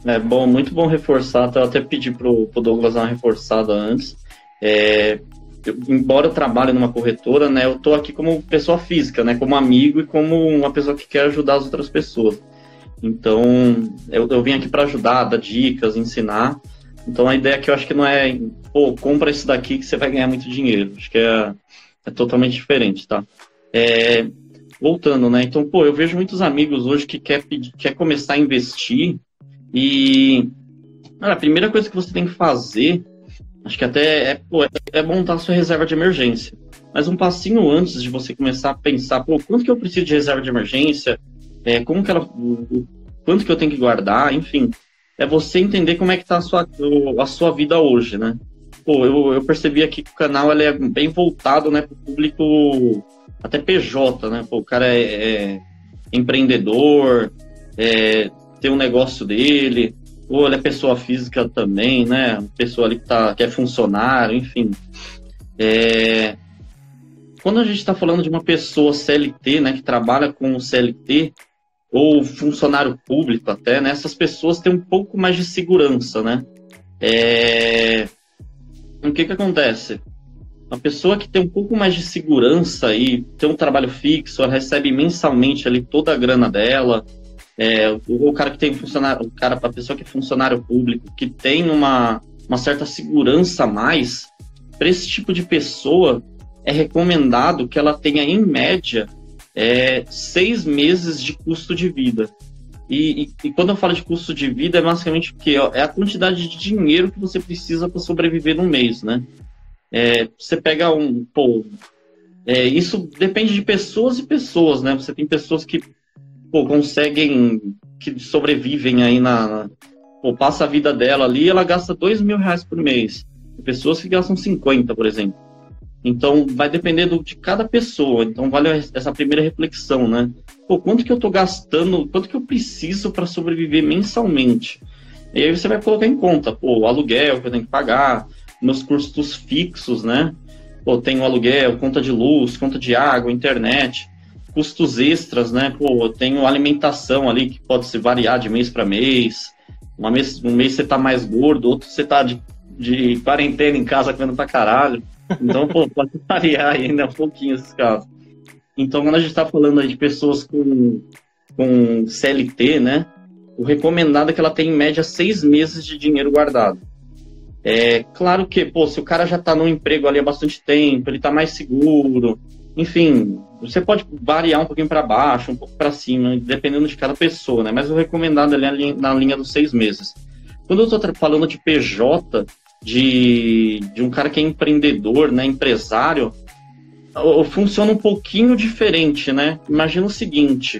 S2: É bom, muito bom reforçar. Eu até pedi pro, pro Douglas dar uma reforçada antes. É, eu, embora eu trabalhe numa corretora, né, eu estou aqui como pessoa física, né, como amigo e como uma pessoa que quer ajudar as outras pessoas. Então, eu, eu vim aqui para ajudar, dar dicas, ensinar. Então, a ideia que eu acho que não é, pô, compra isso daqui que você vai ganhar muito dinheiro. Acho que é, é totalmente diferente, tá? É, voltando, né? Então, pô, eu vejo muitos amigos hoje que quer, pedir, quer começar a investir e a primeira coisa que você tem que fazer Acho que até é, pô, é montar sua reserva de emergência. Mas um passinho antes de você começar a pensar, pô, quanto que eu preciso de reserva de emergência? É, como que ela. O, quanto que eu tenho que guardar, enfim. É você entender como é que tá a sua, a sua vida hoje, né? Pô, eu, eu percebi aqui que o canal ele é bem voltado, né, pro público até PJ, né? Pô, o cara é, é empreendedor, é, tem um negócio dele, ou ele é pessoa física também, né? Pessoa ali que, tá, que é funcionário, enfim. É... Quando a gente está falando de uma pessoa CLT, né, que trabalha com CLT, ou funcionário público até, né, essas pessoas têm um pouco mais de segurança, né? É... O que que acontece? Uma pessoa que tem um pouco mais de segurança e tem um trabalho fixo, ela recebe mensalmente ali toda a grana dela, é, o, cara que tem funcionário, o cara, a pessoa que é funcionário público, que tem uma, uma certa segurança a mais, para esse tipo de pessoa é recomendado que ela tenha, em média, é, seis meses de custo de vida. E, e, e, quando eu falo de custo de vida, é basicamente o quê? É a quantidade de dinheiro que você precisa para sobreviver no mês, né? É, você pega um. Pô, é, isso depende de pessoas e pessoas, né? Você tem pessoas que pô, conseguem, que sobrevivem aí na, na. Pô, passa a vida dela ali ela gasta dois mil reais por mês. Tem pessoas que gastam 50, por exemplo. Então, vai depender do, de cada pessoa. Então, vale essa primeira reflexão, né? Pô, quanto que eu tô gastando, quanto que eu preciso para sobreviver mensalmente? E aí você vai colocar em conta, pô, o aluguel que eu tenho que pagar, meus custos fixos, né? Pô, tem o aluguel, conta de luz, conta de água, internet custos extras, né? Pô, eu tenho alimentação ali que pode se variar de mês para mês. Uma mês. Um mês você tá mais gordo, outro você tá de, de quarentena em casa comendo pra caralho. Então, pô, [laughs] pode variar ainda um pouquinho esses casos. Então, quando a gente tá falando de pessoas com, com CLT, né? o recomendado é que ela tenha em média seis meses de dinheiro guardado. É claro que, pô, se o cara já está no emprego ali há bastante tempo, ele está mais seguro, enfim, você pode variar um pouquinho para baixo, um pouco para cima, dependendo de cada pessoa, né? Mas o recomendado ali é na linha dos seis meses. Quando eu estou falando de PJ, de, de um cara que é empreendedor, né, empresário, funciona um pouquinho diferente, né? Imagina o seguinte: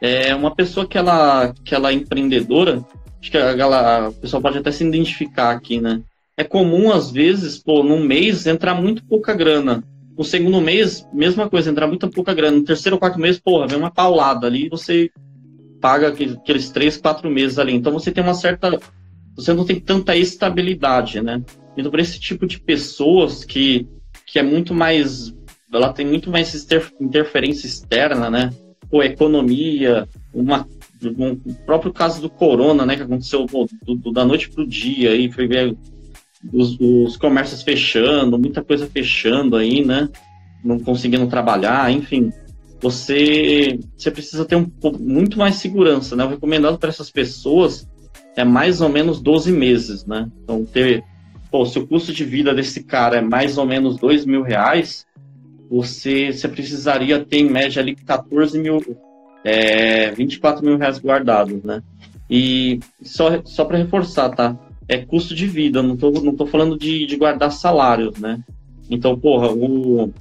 S2: é uma pessoa que ela, que ela é empreendedora, acho que a, a, a pessoa pode até se identificar aqui, né? É comum, às vezes, pô, num mês entrar muito pouca grana. No segundo mês, mesma coisa, entrar muito pouca grana. No terceiro ou quarto mês, porra, vem uma paulada ali você paga aqueles três, quatro meses ali. Então você tem uma certa. Você não tem tanta estabilidade, né? Então, para esse tipo de pessoas que, que é muito mais. Ela tem muito mais interferência externa, né? Pô, economia, uma, um, o próprio caso do corona, né? Que aconteceu do, do, da noite pro dia, aí foi ver os, os comércios fechando, muita coisa fechando aí, né? Não conseguindo trabalhar, enfim você, você precisa ter um muito mais segurança, né? O recomendado para essas pessoas é mais ou menos 12 meses, né? Então, ter, pô, se o custo de vida desse cara é mais ou menos 2 mil reais, você, você precisaria ter em média ali 14 mil, é, 24 mil reais guardados, né? E só, só para reforçar, tá? É custo de vida, não tô, não tô falando de, de guardar salários, né? Então, porra, o,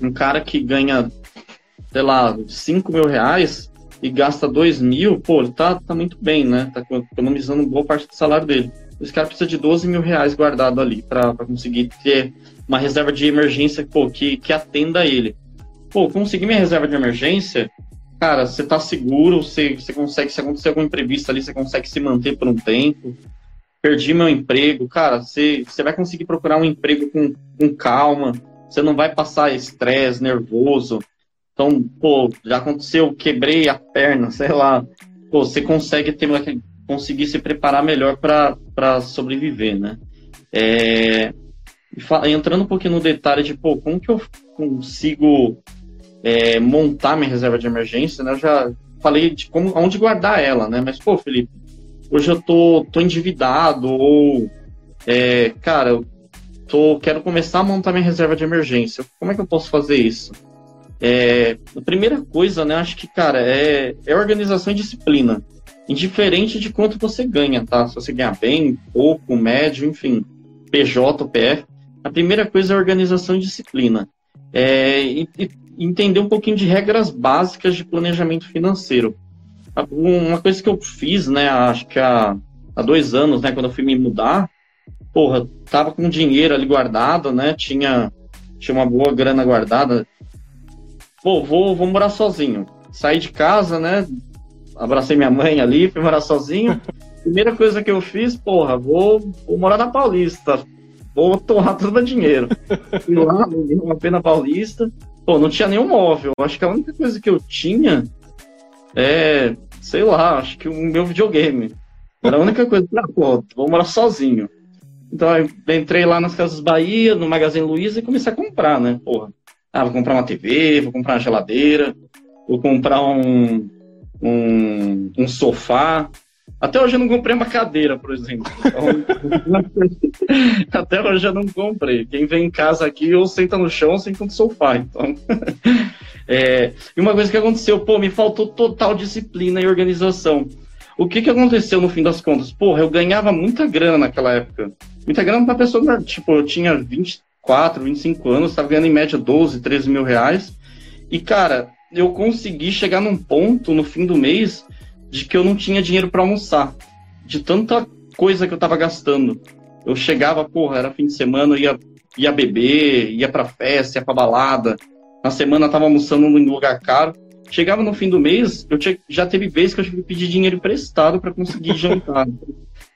S2: um cara que ganha sei lá, 5 mil reais e gasta 2 mil, pô, tá, tá muito bem, né? Tá economizando boa parte do salário dele. Esse cara precisa de 12 mil reais guardado ali para conseguir ter uma reserva de emergência pô, que, que atenda ele. Pô, conseguir minha reserva de emergência, cara, você tá seguro, você, você consegue, se acontecer algum imprevisto ali, você consegue se manter por um tempo. Perdi meu emprego, cara, você, você vai conseguir procurar um emprego com, com calma, você não vai passar estresse, nervoso, então, pô, já aconteceu, quebrei a perna, [laughs] sei lá. Pô, você consegue ter conseguir se preparar melhor para sobreviver, né? É, entrando um pouquinho no detalhe de, pô, como que eu consigo é, montar minha reserva de emergência, né? Eu já falei de como, onde guardar ela, né? Mas, pô, Felipe, hoje eu tô, tô endividado ou, é, cara, eu tô, quero começar a montar minha reserva de emergência. Como é que eu posso fazer isso? É, a primeira coisa, né, acho que, cara, é, é organização e disciplina. Indiferente de quanto você ganha, tá? Se você ganhar bem, pouco, médio, enfim, PJ, PF. A primeira coisa é organização e disciplina. É, e, e entender um pouquinho de regras básicas de planejamento financeiro. Uma coisa que eu fiz, né, acho que há, há dois anos, né, quando eu fui me mudar, porra, tava com dinheiro ali guardado, né, tinha, tinha uma boa grana guardada, pô, vou, vou morar sozinho. Saí de casa, né? Abracei minha mãe ali, fui morar sozinho. [laughs] Primeira coisa que eu fiz, porra, vou, vou morar na Paulista. Vou torrar todo o meu dinheiro. [laughs] Fui lá, uma pena Paulista. Pô, não tinha nenhum móvel. Acho que a única coisa que eu tinha é, sei lá, acho que o meu videogame. Era a única coisa. Ah, pô, vou morar sozinho. Então entrei lá nas Casas Bahia, no Magazine Luiza e comecei a comprar, né? Porra. Ah, vou comprar uma TV, vou comprar uma geladeira, vou comprar um, um, um sofá. Até hoje eu não comprei uma cadeira, por exemplo. Então, [laughs] até hoje eu não comprei. Quem vem em casa aqui ou senta no chão ou senta no sofá. Então, [laughs] é, e uma coisa que aconteceu, pô, me faltou total disciplina e organização. O que que aconteceu no fim das contas? Porra, eu ganhava muita grana naquela época. Muita grana pra pessoa, tipo, eu tinha 20, 24, 25 anos, estava ganhando em média 12, 13 mil reais. E, cara, eu consegui chegar num ponto no fim do mês de que eu não tinha dinheiro para almoçar. De tanta coisa que eu estava gastando. Eu chegava, porra, era fim de semana, eu ia, ia beber, ia pra festa, ia pra balada. Na semana eu tava almoçando num lugar caro. Chegava no fim do mês, eu tinha, já teve vezes que eu tive que pedir dinheiro emprestado para conseguir [laughs] jantar.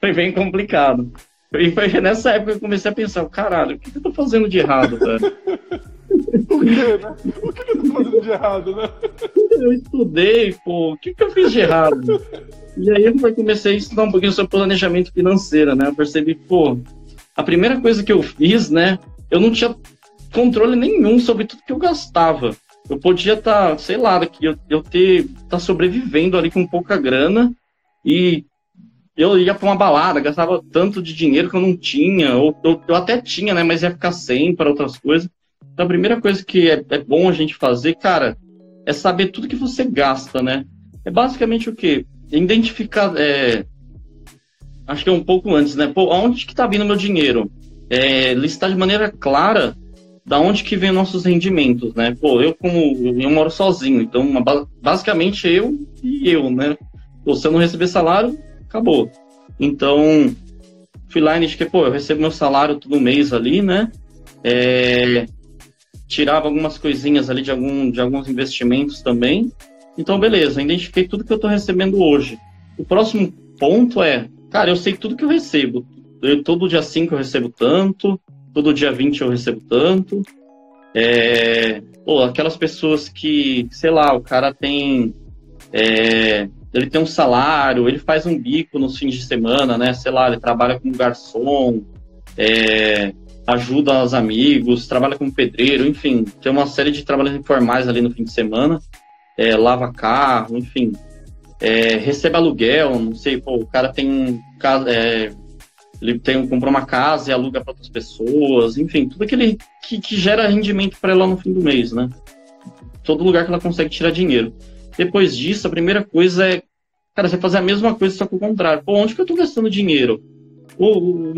S2: Foi bem complicado. E foi nessa época que eu comecei a pensar, caralho, o que, eu tô fazendo de errado, velho? [laughs]
S1: o quê, né? O que, eu tô fazendo de errado, né?
S2: Eu estudei, pô, o que, que eu fiz de errado? E aí eu comecei a estudar um pouquinho sobre planejamento financeiro, né? Eu percebi, pô, a primeira coisa que eu fiz, né? Eu não tinha controle nenhum sobre tudo que eu gastava. eu podia estar, tá, sei lá, eu, eu ter tá sobrevivendo ali com pouca grana e eu ia para uma balada, gastava tanto de dinheiro que eu não tinha, ou eu, eu até tinha, né, mas ia ficar sem para outras coisas. Então, a primeira coisa que é, é, bom a gente fazer, cara, é saber tudo que você gasta, né? É basicamente o quê? Identificar, é, acho que é um pouco antes, né? Pô, aonde que tá vindo meu dinheiro? É, listar de maneira clara da onde que vem nossos rendimentos, né? Pô, eu como eu moro sozinho, então basicamente eu e eu, né? Pô, se eu não receber salário, acabou. Então, fui lá e que, pô, eu recebo meu salário todo mês ali, né? É, tirava algumas coisinhas ali de, algum, de alguns investimentos também. Então, beleza, identifiquei tudo que eu estou recebendo hoje. O próximo ponto é, cara, eu sei tudo que eu recebo. Eu, todo dia 5 eu recebo tanto, todo dia 20 eu recebo tanto. É, pô, aquelas pessoas que, sei lá, o cara tem é, ele tem um salário, ele faz um bico nos fins de semana, né? Sei lá, ele trabalha como garçom, é, ajuda os amigos, trabalha como pedreiro, enfim, tem uma série de trabalhos informais ali no fim de semana, é, lava carro, enfim, é, recebe aluguel, não sei, pô, o cara tem é, ele tem, comprou uma casa e aluga para outras pessoas, enfim, tudo aquele que, que gera rendimento para ela no fim do mês, né? Todo lugar que ela consegue tirar dinheiro. Depois disso, a primeira coisa é, cara, você fazer a mesma coisa, só que o contrário. Pô, onde que eu tô gastando dinheiro? O,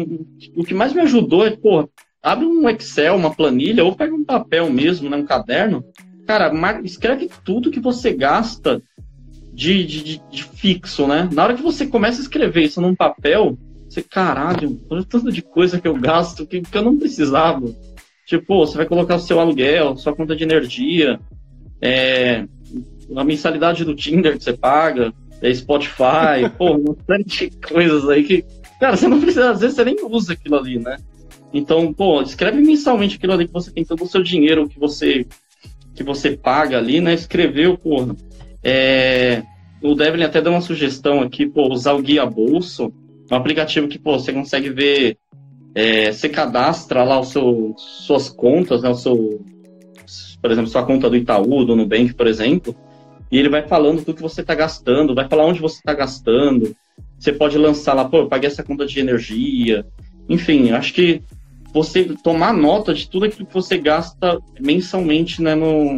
S2: o, que mais me ajudou é, pô, abre um Excel, uma planilha, ou pega um papel mesmo, né, um caderno. Cara, escreve tudo que você gasta de, de, de, fixo, né? Na hora que você começa a escrever isso num papel, você, caralho, olha tanto de coisa que eu gasto que, que eu não precisava. Tipo, você vai colocar o seu aluguel, sua conta de energia, é, a mensalidade do Tinder que você paga, é Spotify, pô, uma de coisas aí que, cara, você não precisa, às vezes você nem usa aquilo ali, né? Então, pô, escreve mensalmente aquilo ali que você tem todo o seu dinheiro que você que você paga ali, né? Escreveu, porra. É, o Devlin até deu uma sugestão aqui, pô, usar o Guia Bolso, um aplicativo que, pô, você consegue ver, é, você cadastra lá seu, suas contas, né? O seu, por exemplo, sua conta do Itaú, do Nubank, por exemplo, e ele vai falando tudo que você está gastando, vai falar onde você está gastando. Você pode lançar lá, pô, eu paguei essa conta de energia. Enfim, acho que você tomar nota de tudo aquilo que você gasta mensalmente né, no,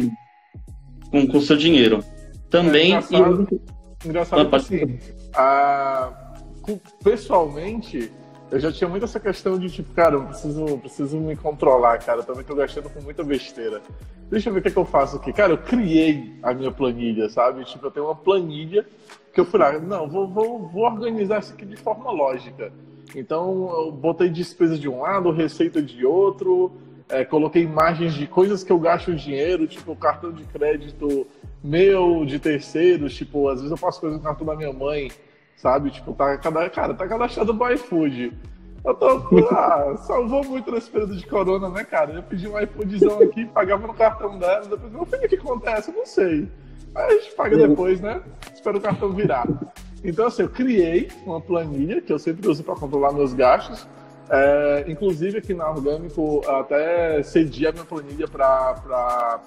S2: com o seu dinheiro. Também. É
S1: engraçado, e... engraçado ah, que, assim, a, pessoalmente, eu já tinha muito essa questão de tipo, cara, eu preciso, preciso me controlar, cara. Também tô gastando com muita besteira. Deixa eu ver o que, é que eu faço aqui. Cara, eu criei a minha planilha, sabe? Tipo, eu tenho uma planilha que eu fui lá, não, vou, vou, vou organizar isso aqui de forma lógica. Então, eu botei despesas de um lado, receita de outro, é, coloquei imagens de coisas que eu gasto dinheiro, tipo cartão de crédito meu, de terceiros, tipo, às vezes eu faço coisas no cartão da minha mãe sabe? Tipo, tá, cara, tá cadastrado no iFood. Eu tô, ah, [laughs] salvou muito nesse período de corona, né, cara? Eu pedi um iFoodzão aqui, pagava no cartão dela, depois, meu filho, o que acontece? Eu não sei. A gente paga depois, né? Espera o cartão virar. Então, assim, eu criei uma planilha que eu sempre uso para controlar meus gastos. É, inclusive, aqui na Orgânico, até cedi a minha planilha para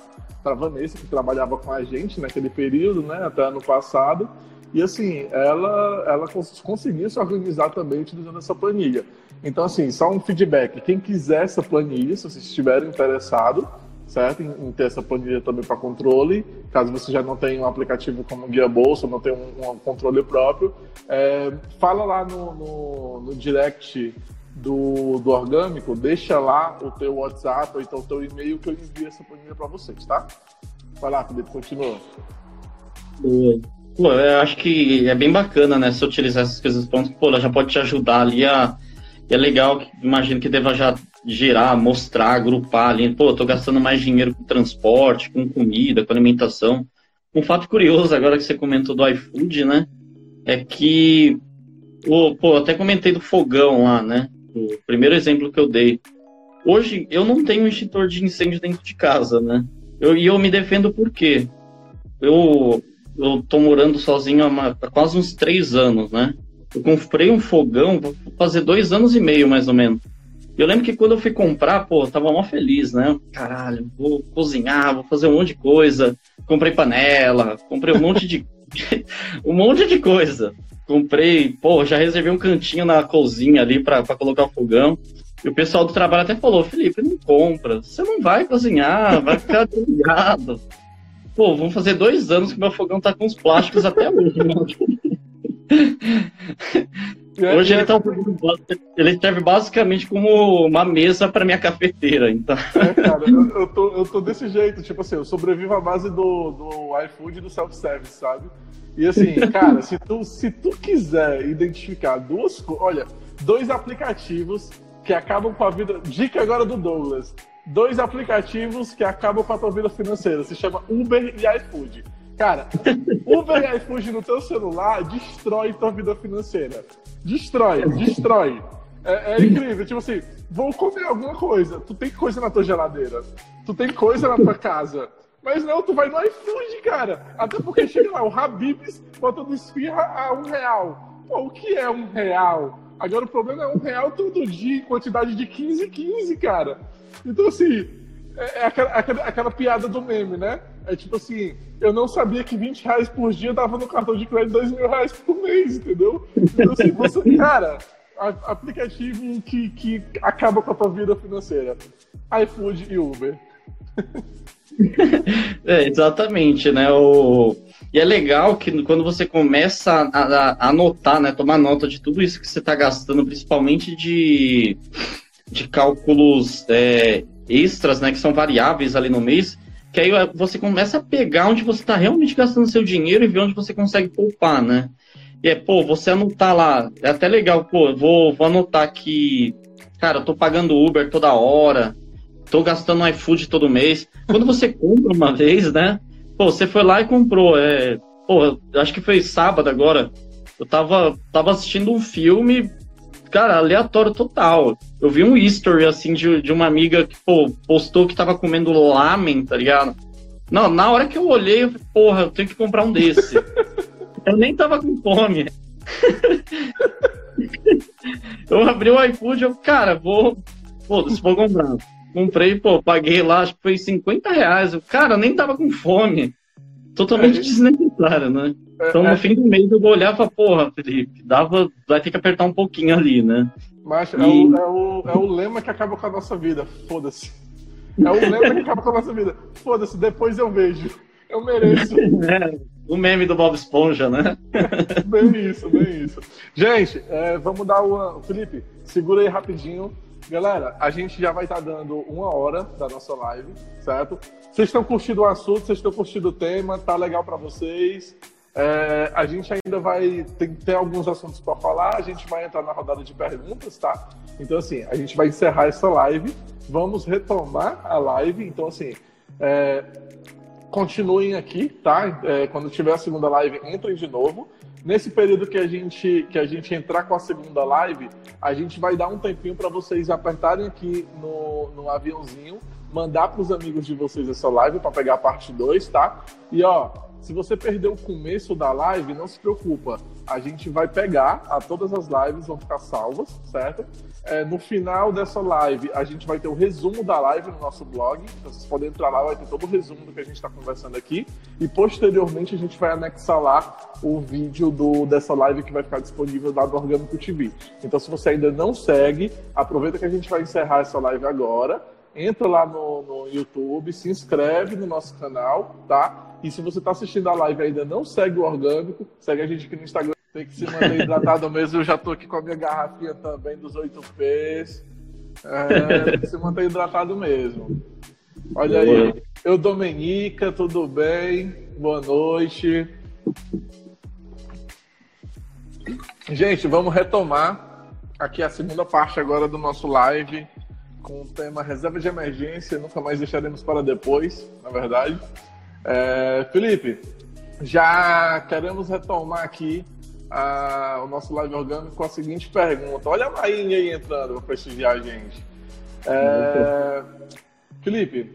S1: Vanessa, que trabalhava com a gente naquele período, né, até ano passado. E assim, ela, ela conseguiu se organizar também utilizando essa planilha. Então, assim, só um feedback. Quem quiser essa planilha, se vocês estiverem interessados, certo? Em, em, ter essa planilha também para controle, caso você já não tenha um aplicativo como Guia Bolsa, não tenha um, um controle próprio, é, fala lá no, no, no direct do, do Orgânico, deixa lá o teu WhatsApp ou então o teu e-mail que eu envio essa planilha para vocês, tá? Vai lá, Felipe, continua.
S2: Pô, eu acho que é bem bacana, né? Se utilizar essas coisas pô, ela já pode te ajudar ali a. É legal, imagino que deva já gerar, mostrar, agrupar ali. Pô, tô gastando mais dinheiro com transporte, com comida, com alimentação. Um fato curioso, agora que você comentou do iFood, né? É que. Pô, pô até comentei do fogão lá, né? O primeiro exemplo que eu dei. Hoje eu não tenho um extintor de incêndio dentro de casa, né? Eu, e eu me defendo por quê? Eu, eu tô morando sozinho há, há quase uns três anos, né? Eu comprei um fogão, vou fazer dois anos e meio mais ou menos. Eu lembro que quando eu fui comprar, pô, tava mó feliz, né? Caralho, vou cozinhar, vou fazer um monte de coisa. Comprei panela, comprei um monte de. [laughs] um monte de coisa. Comprei, pô, já reservei um cantinho na cozinha ali para colocar o fogão. E o pessoal do trabalho até falou, Felipe, não compra, você não vai cozinhar, vai ficar ligado. Pô, vamos fazer dois anos que meu fogão tá com os plásticos até hoje. É, Hoje ele, é tá, ele serve basicamente como uma mesa para minha cafeteira, então.
S1: É, cara, eu, eu, tô, eu tô desse jeito, tipo assim, eu sobrevivo à base do, do iFood e do self-service, sabe? E assim, [laughs] cara, se tu, se tu quiser identificar duas coisas, olha, dois aplicativos que acabam com a vida. Dica agora do Douglas. Dois aplicativos que acabam com a tua vida financeira. Se chama Uber e iFood. Cara, Uber e iFood no teu celular destrói tua vida financeira. Destrói, destrói. É, é, incrível, tipo assim, vou comer alguma coisa. Tu tem coisa na tua geladeira. Tu tem coisa na tua casa. Mas não, tu vai no iFood, cara. Até porque chega lá, o Habibs botando esfirra a um real. Pô, o que é um real? Agora o problema é um real todo dia, em quantidade de 15, 15, cara. Então, assim, é, é aquela, aquela, aquela, piada do meme, né? É tipo assim, eu não sabia que 20 reais por dia dava no cartão de crédito 2 mil reais por mês, entendeu? Então, assim, você, [laughs] cara, aplicativo que, que acaba com a tua vida financeira. iFood e Uber. [laughs]
S2: É, exatamente, né? O... E é legal que quando você começa a, a, a anotar, né? Tomar nota de tudo isso que você está gastando, principalmente de, de cálculos é, extras, né? Que são variáveis ali no mês, que aí você começa a pegar onde você está realmente gastando seu dinheiro e ver onde você consegue poupar, né? E é, pô, você anotar lá, é até legal, pô, vou, vou anotar que, cara, eu tô pagando Uber toda hora, tô gastando iFood todo mês. Quando você [laughs] compra uma vez, né? Pô, você foi lá e comprou. É, pô, acho que foi sábado agora. Eu tava, tava assistindo um filme, cara, aleatório total. Eu vi um history, assim, de, de uma amiga que, pô, postou que tava comendo lamen, tá ligado? Não, na hora que eu olhei, eu falei, porra, eu tenho que comprar um desse. [laughs] eu nem tava com fome. [laughs] eu abri o iFood, eu, cara, vou, foda-se, vou comprar. Comprei, pô, paguei lá, acho que foi 50 reais. Eu, cara, eu nem tava com fome. Totalmente é. desnecessário, né? É, então, no é. fim do mês, eu vou olhar e falar, porra, Felipe, dava, vai ter que apertar um pouquinho ali, né?
S1: Mas é e... é, o, é, o, é o lema que acaba com a nossa vida, foda-se. É o lema que acaba com a nossa vida. Foda-se, depois eu vejo. Eu mereço. [laughs]
S2: É, o meme do Bob Esponja, né? [laughs]
S1: bem isso, bem isso. Gente, é, vamos dar o. Felipe, segura aí rapidinho. Galera, a gente já vai estar tá dando uma hora da nossa live, certo? Vocês estão curtindo o assunto, vocês estão curtindo o tema, tá legal para vocês. É, a gente ainda vai ter alguns assuntos para falar, a gente vai entrar na rodada de perguntas, tá? Então, assim, a gente vai encerrar essa live, vamos retomar a live. Então, assim, é, continuem aqui, tá? É, quando tiver a segunda live, entrem de novo. Nesse período que a gente que a gente entrar com a segunda live, a gente vai dar um tempinho para vocês apertarem aqui no, no aviãozinho, mandar para os amigos de vocês essa live para pegar a parte 2, tá? E ó, se você perdeu o começo da live, não se preocupa. A gente vai pegar, a todas as lives vão ficar salvas, certo? É, no final dessa live, a gente vai ter o resumo da live no nosso blog. Então vocês podem entrar lá, vai ter todo o resumo do que a gente está conversando aqui. E posteriormente a gente vai anexar lá o vídeo do, dessa live que vai ficar disponível lá do Orgânico TV. Então se você ainda não segue, aproveita que a gente vai encerrar essa live agora entra lá no, no YouTube, se inscreve no nosso canal, tá? E se você está assistindo a live ainda não segue o Orgânico, segue a gente aqui no Instagram. Tem que se manter hidratado mesmo. Eu já estou aqui com a minha garrafinha também dos 8Ps. É, se manter hidratado mesmo. Olha aí. Eu, Domenica, tudo bem? Boa noite. Gente, vamos retomar aqui a segunda parte agora do nosso live com o tema reserva de emergência, nunca mais deixaremos para depois, na verdade. É, Felipe, já queremos retomar aqui a, o nosso live orgânico com a seguinte pergunta. Olha a Marinha aí entrando para prestigiar a gente. É, Felipe,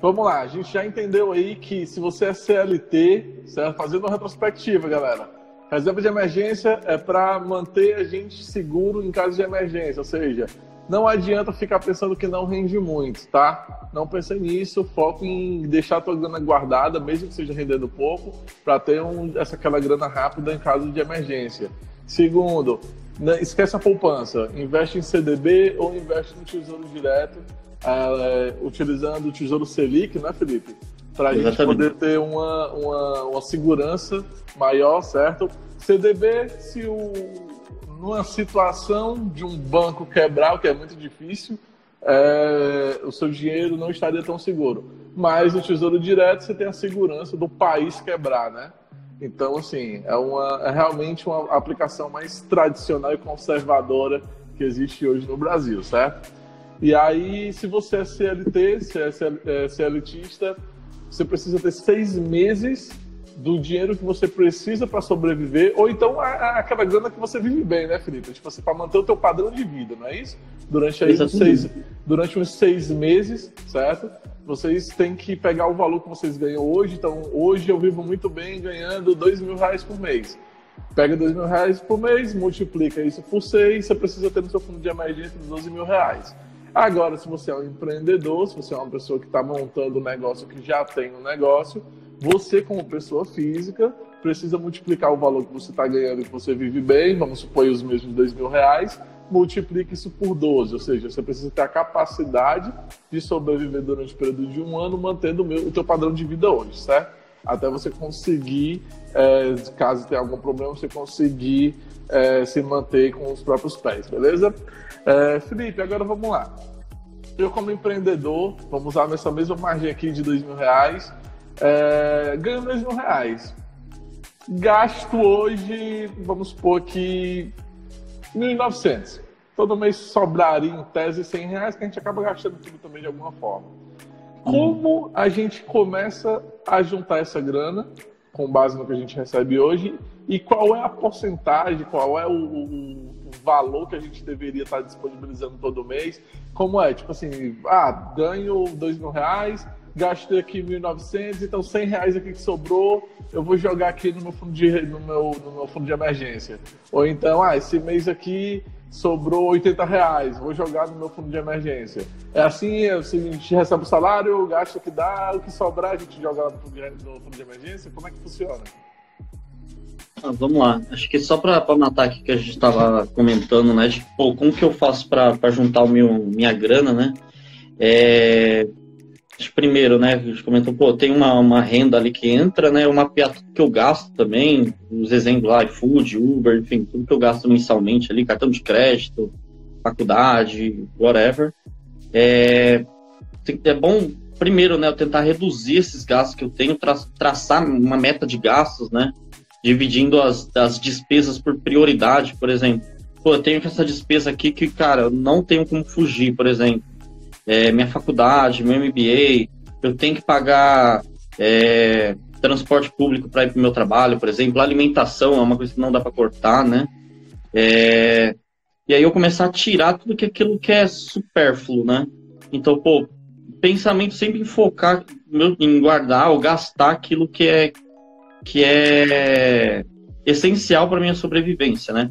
S1: vamos lá. A gente já entendeu aí que se você é CLT, certo? fazendo uma retrospectiva, galera. Reserva de emergência é para manter a gente seguro em caso de emergência, ou seja, não adianta ficar pensando que não rende muito, tá? Não pense nisso, foco em deixar a tua grana guardada, mesmo que seja rendendo pouco, para ter um, essa aquela grana rápida em caso de emergência. Segundo, né, esquece a poupança, investe em CDB ou investe no Tesouro Direto, é, utilizando o Tesouro Selic, né, Felipe? Para a gente poder ter uma, uma, uma segurança maior, certo? CDB, se o, numa situação de um banco quebrar, o que é muito difícil, é, o seu dinheiro não estaria tão seguro. Mas o Tesouro Direto você tem a segurança do país quebrar, né? Então, assim, é, uma, é realmente uma aplicação mais tradicional e conservadora que existe hoje no Brasil, certo? E aí, se você é CLT, se é CLTista, você precisa ter seis meses do dinheiro que você precisa para sobreviver, ou então a, a, aquela grana que você vive bem, né, Felipe? Tipo assim, para manter o teu padrão de vida, não é isso? Durante, aí, seis, durante uns seis meses, certo? Vocês têm que pegar o valor que vocês ganham hoje. Então, hoje eu vivo muito bem ganhando dois mil reais por mês. Pega dois mil reais por mês, multiplica isso por seis, você precisa ter no seu fundo de emergência 12 mil reais. Agora, se você é um empreendedor, se você é uma pessoa que está montando um negócio que já tem um negócio, você, como pessoa física, precisa multiplicar o valor que você está ganhando e que você vive bem, vamos supor os mesmos dois mil reais, multiplique isso por 12, ou seja, você precisa ter a capacidade de sobreviver durante o período de um ano, mantendo o, meu, o teu padrão de vida hoje, certo? Até você conseguir, é, caso tenha algum problema, você conseguir é, se manter com os próprios pés, beleza? É, Felipe, agora vamos lá. Eu, como empreendedor, vamos usar nessa mesma margem aqui de dois mil reais, é, ganho dois mil reais. Gasto hoje, vamos supor que 1.900. Todo mês sobraria em tese 100 reais, que a gente acaba gastando tudo também de alguma forma. Como a gente começa a juntar essa grana, com base no que a gente recebe hoje, e qual é a porcentagem, qual é o, o, valor que a gente deveria estar disponibilizando todo mês? Como é? Tipo assim, ah, ganho dois mil reais, gastei aqui 1.900, então 100 reais aqui que sobrou, eu vou jogar aqui no meu fundo de, no meu, no meu fundo de emergência. Ou então, ah, esse mês aqui sobrou 80 reais, vou jogar no meu fundo de emergência. É assim, a gente recebe o salário, o gasto que dá, o que sobrar a gente joga no fundo de, no fundo de emergência, como é que funciona?
S2: Ah, vamos lá. Acho que só para matar aqui que a gente estava comentando, né? De, pô, como que eu faço para juntar o meu, minha grana, né? É, primeiro, né, a gente comentou, pô, tem uma, uma renda ali que entra, né, eu mapear tudo que eu gasto também, os exemplos lá, iFood, Uber, enfim, tudo que eu gasto mensalmente ali, cartão de crédito, faculdade, whatever. É, é bom, primeiro, né, eu tentar reduzir esses gastos que eu tenho, tra traçar uma meta de gastos, né, dividindo as, as despesas por prioridade, por exemplo. Pô, eu tenho essa despesa aqui que, cara, eu não tenho como fugir, por exemplo é, minha faculdade, meu MBA, eu tenho que pagar é, transporte público para ir para o meu trabalho, por exemplo, alimentação é uma coisa que não dá para cortar, né? É, e aí eu começar a tirar tudo que aquilo que é supérfluo, né? Então, pô, pensamento sempre em focar em guardar ou gastar aquilo que é que é essencial para minha sobrevivência, né?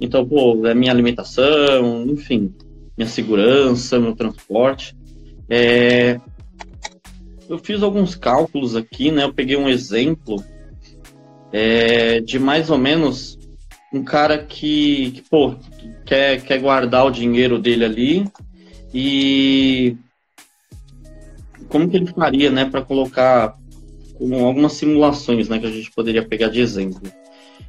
S2: Então, pô, é minha alimentação, enfim, minha segurança, meu transporte. É, eu fiz alguns cálculos aqui, né? Eu peguei um exemplo é, de mais ou menos um cara que, que pô, quer, quer guardar o dinheiro dele ali e como que ele faria, né, para colocar com algumas simulações, né, que a gente poderia pegar de exemplo.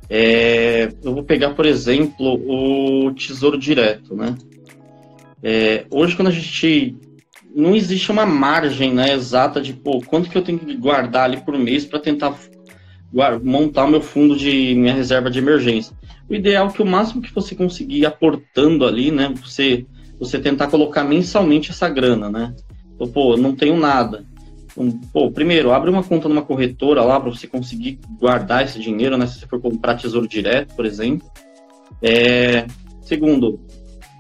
S2: É, eu vou pegar, por exemplo, o Tesouro Direto, né? É, hoje, quando a gente. Não existe uma margem né, exata de pô, quanto que eu tenho que guardar ali por mês para tentar montar o meu fundo de minha reserva de emergência. O ideal é que o máximo que você conseguir aportando ali, né, você, você tentar colocar mensalmente essa grana, né? Então, pô, não tenho nada. Então, pô, primeiro, abre uma conta numa corretora lá para você conseguir guardar esse dinheiro, né? Se você for comprar tesouro direto, por exemplo. É, segundo,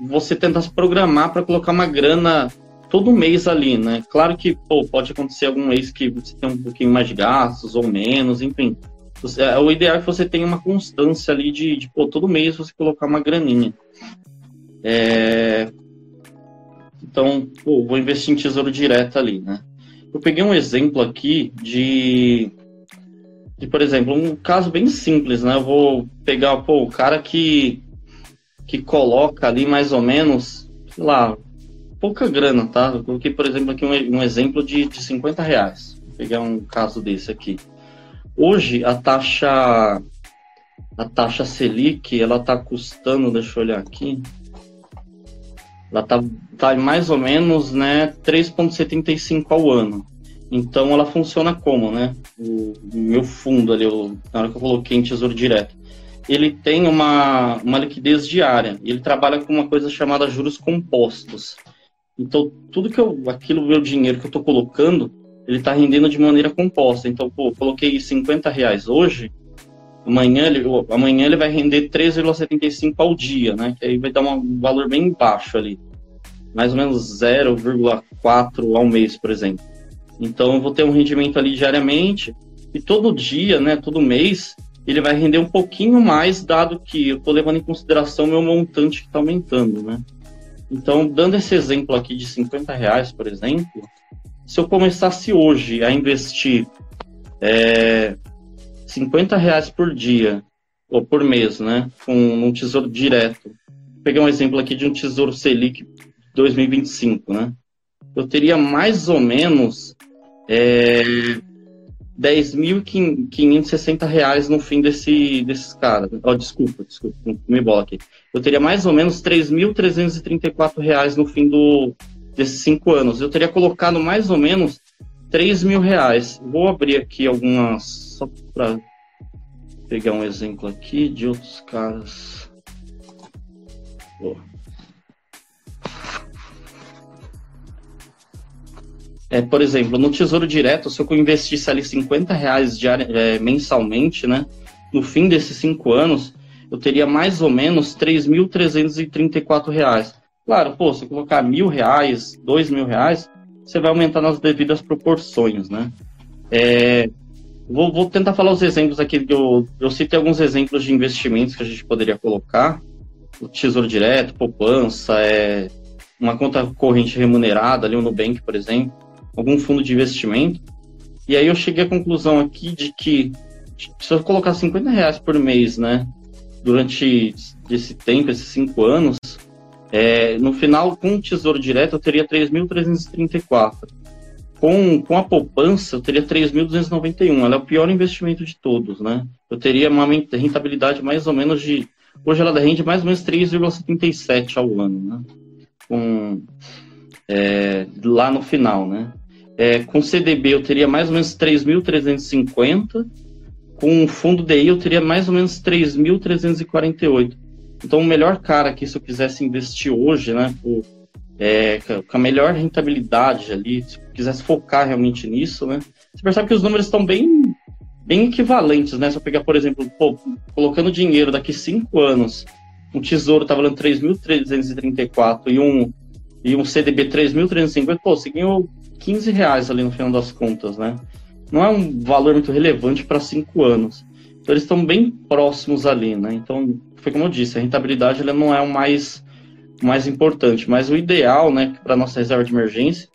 S2: você tentar se programar para colocar uma grana todo mês ali, né? Claro que pô, pode acontecer algum mês que você tem um pouquinho mais de gastos ou menos, enfim. Você, é, o ideal é que você tenha uma constância ali de, de pô, todo mês você colocar uma graninha. É... Então, pô, vou investir em tesouro direto ali, né? Eu peguei um exemplo aqui de, de, por exemplo, um caso bem simples, né? Eu vou pegar, pô, o cara que, que coloca ali mais ou menos, sei lá, pouca grana, tá? Eu coloquei, por exemplo, aqui um, um exemplo de, de 50 reais. Vou pegar um caso desse aqui. Hoje, a taxa a taxa Selic, ela tá custando, deixa eu olhar aqui, ela tá, tá mais ou menos, né, 3,75 ao ano. Então ela funciona como, né? O meu fundo ali, eu, na hora que eu coloquei em Tesouro Direto, ele tem uma, uma liquidez diária. Ele trabalha com uma coisa chamada juros compostos. Então tudo que eu, aquilo meu dinheiro que eu estou colocando, ele está rendendo de maneira composta. Então, pô, coloquei 50 reais hoje, amanhã ele, amanhã ele vai render 3,75 ao dia, né? Que aí vai dar um valor bem baixo ali. Mais ou menos 0,4 ao mês, por exemplo. Então eu vou ter um rendimento ali diariamente e todo dia, né, todo mês, ele vai render um pouquinho mais, dado que eu estou levando em consideração o meu montante que está aumentando, né? Então, dando esse exemplo aqui de 50 reais, por exemplo, se eu começasse hoje a investir é, 50 reais por dia, ou por mês, né, com um tesouro direto, vou pegar um exemplo aqui de um tesouro Selic 2025, né, eu teria mais ou menos é, 10.560 reais no fim desse, desses caras. Oh, desculpa, desculpa, me bola aqui. Eu teria mais ou menos 3.334 reais no fim do, desses cinco anos. Eu teria colocado mais ou menos 3 mil reais. Vou abrir aqui algumas, só para pegar um exemplo aqui de outros caras. Boa. É, por exemplo, no Tesouro Direto, se eu investisse ali 50 reais é, mensalmente, né, no fim desses cinco anos, eu teria mais ou menos 3.334 reais. Claro, pô, se eu colocar mil reais, dois mil reais, você vai aumentar nas devidas proporções, né? É, vou, vou, tentar falar os exemplos aqui. Eu, eu citei alguns exemplos de investimentos que a gente poderia colocar. O Tesouro Direto, poupança, é, uma conta corrente remunerada, ali o Nubank, por exemplo algum fundo de investimento. E aí eu cheguei à conclusão aqui de que se eu colocar 50 reais por mês, né, durante esse tempo, esses cinco anos, é, no final, com o Tesouro Direto, eu teria 3.334. Com, com a poupança, eu teria 3.291. Ela é o pior investimento de todos, né? Eu teria uma rentabilidade mais ou menos de... Hoje ela rende mais ou menos 3,77 ao ano, né? Com, é, lá no final, né? É, com CDB eu teria mais ou menos 3.350, com o fundo DI eu teria mais ou menos 3.348. Então, o melhor cara que se eu quisesse investir hoje, né, é, com a melhor rentabilidade ali, se eu quisesse focar realmente nisso, né, você percebe que os números estão bem, bem equivalentes, né? Se eu pegar, por exemplo, pô, colocando dinheiro daqui cinco anos, um tesouro está valendo 3.334 e um e um CDB 3.350, pô, ganhou 15 reais ali no final das contas, né? Não é um valor muito relevante para cinco anos. Então eles estão bem próximos ali, né? Então, foi como eu disse, a rentabilidade ela não é o mais, mais importante, mas o ideal, né, para nossa reserva de emergência,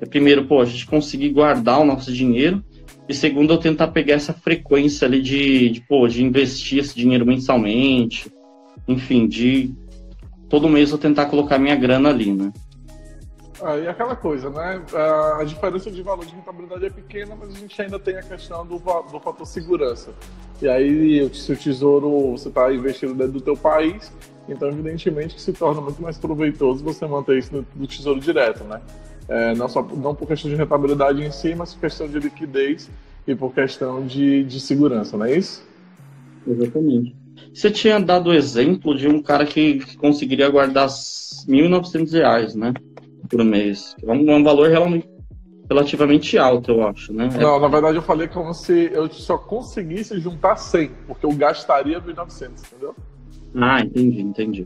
S2: é primeiro, pô, a gente conseguir guardar o nosso dinheiro e segundo, eu tentar pegar essa frequência ali de, de, pô, de investir esse dinheiro mensalmente, enfim, de todo mês eu tentar colocar minha grana ali, né?
S1: Ah, e aquela coisa, né? A diferença de valor de rentabilidade é pequena, mas a gente ainda tem a questão do, do fator segurança. E aí, se o tesouro você está investindo dentro do teu país, então evidentemente que se torna muito mais proveitoso você manter isso no, no tesouro direto, né? É, não só não por questão de rentabilidade em si, mas por questão de liquidez e por questão de, de segurança, não é isso?
S2: Exatamente. Você tinha dado o exemplo de um cara que conseguiria guardar R$ 1.900, né? Por mês. É um, é um valor realmente relativamente alto, eu acho, né?
S1: Não, na verdade eu falei como se eu só conseguisse juntar 100, porque eu gastaria 1.900, entendeu?
S2: Ah, entendi, entendi.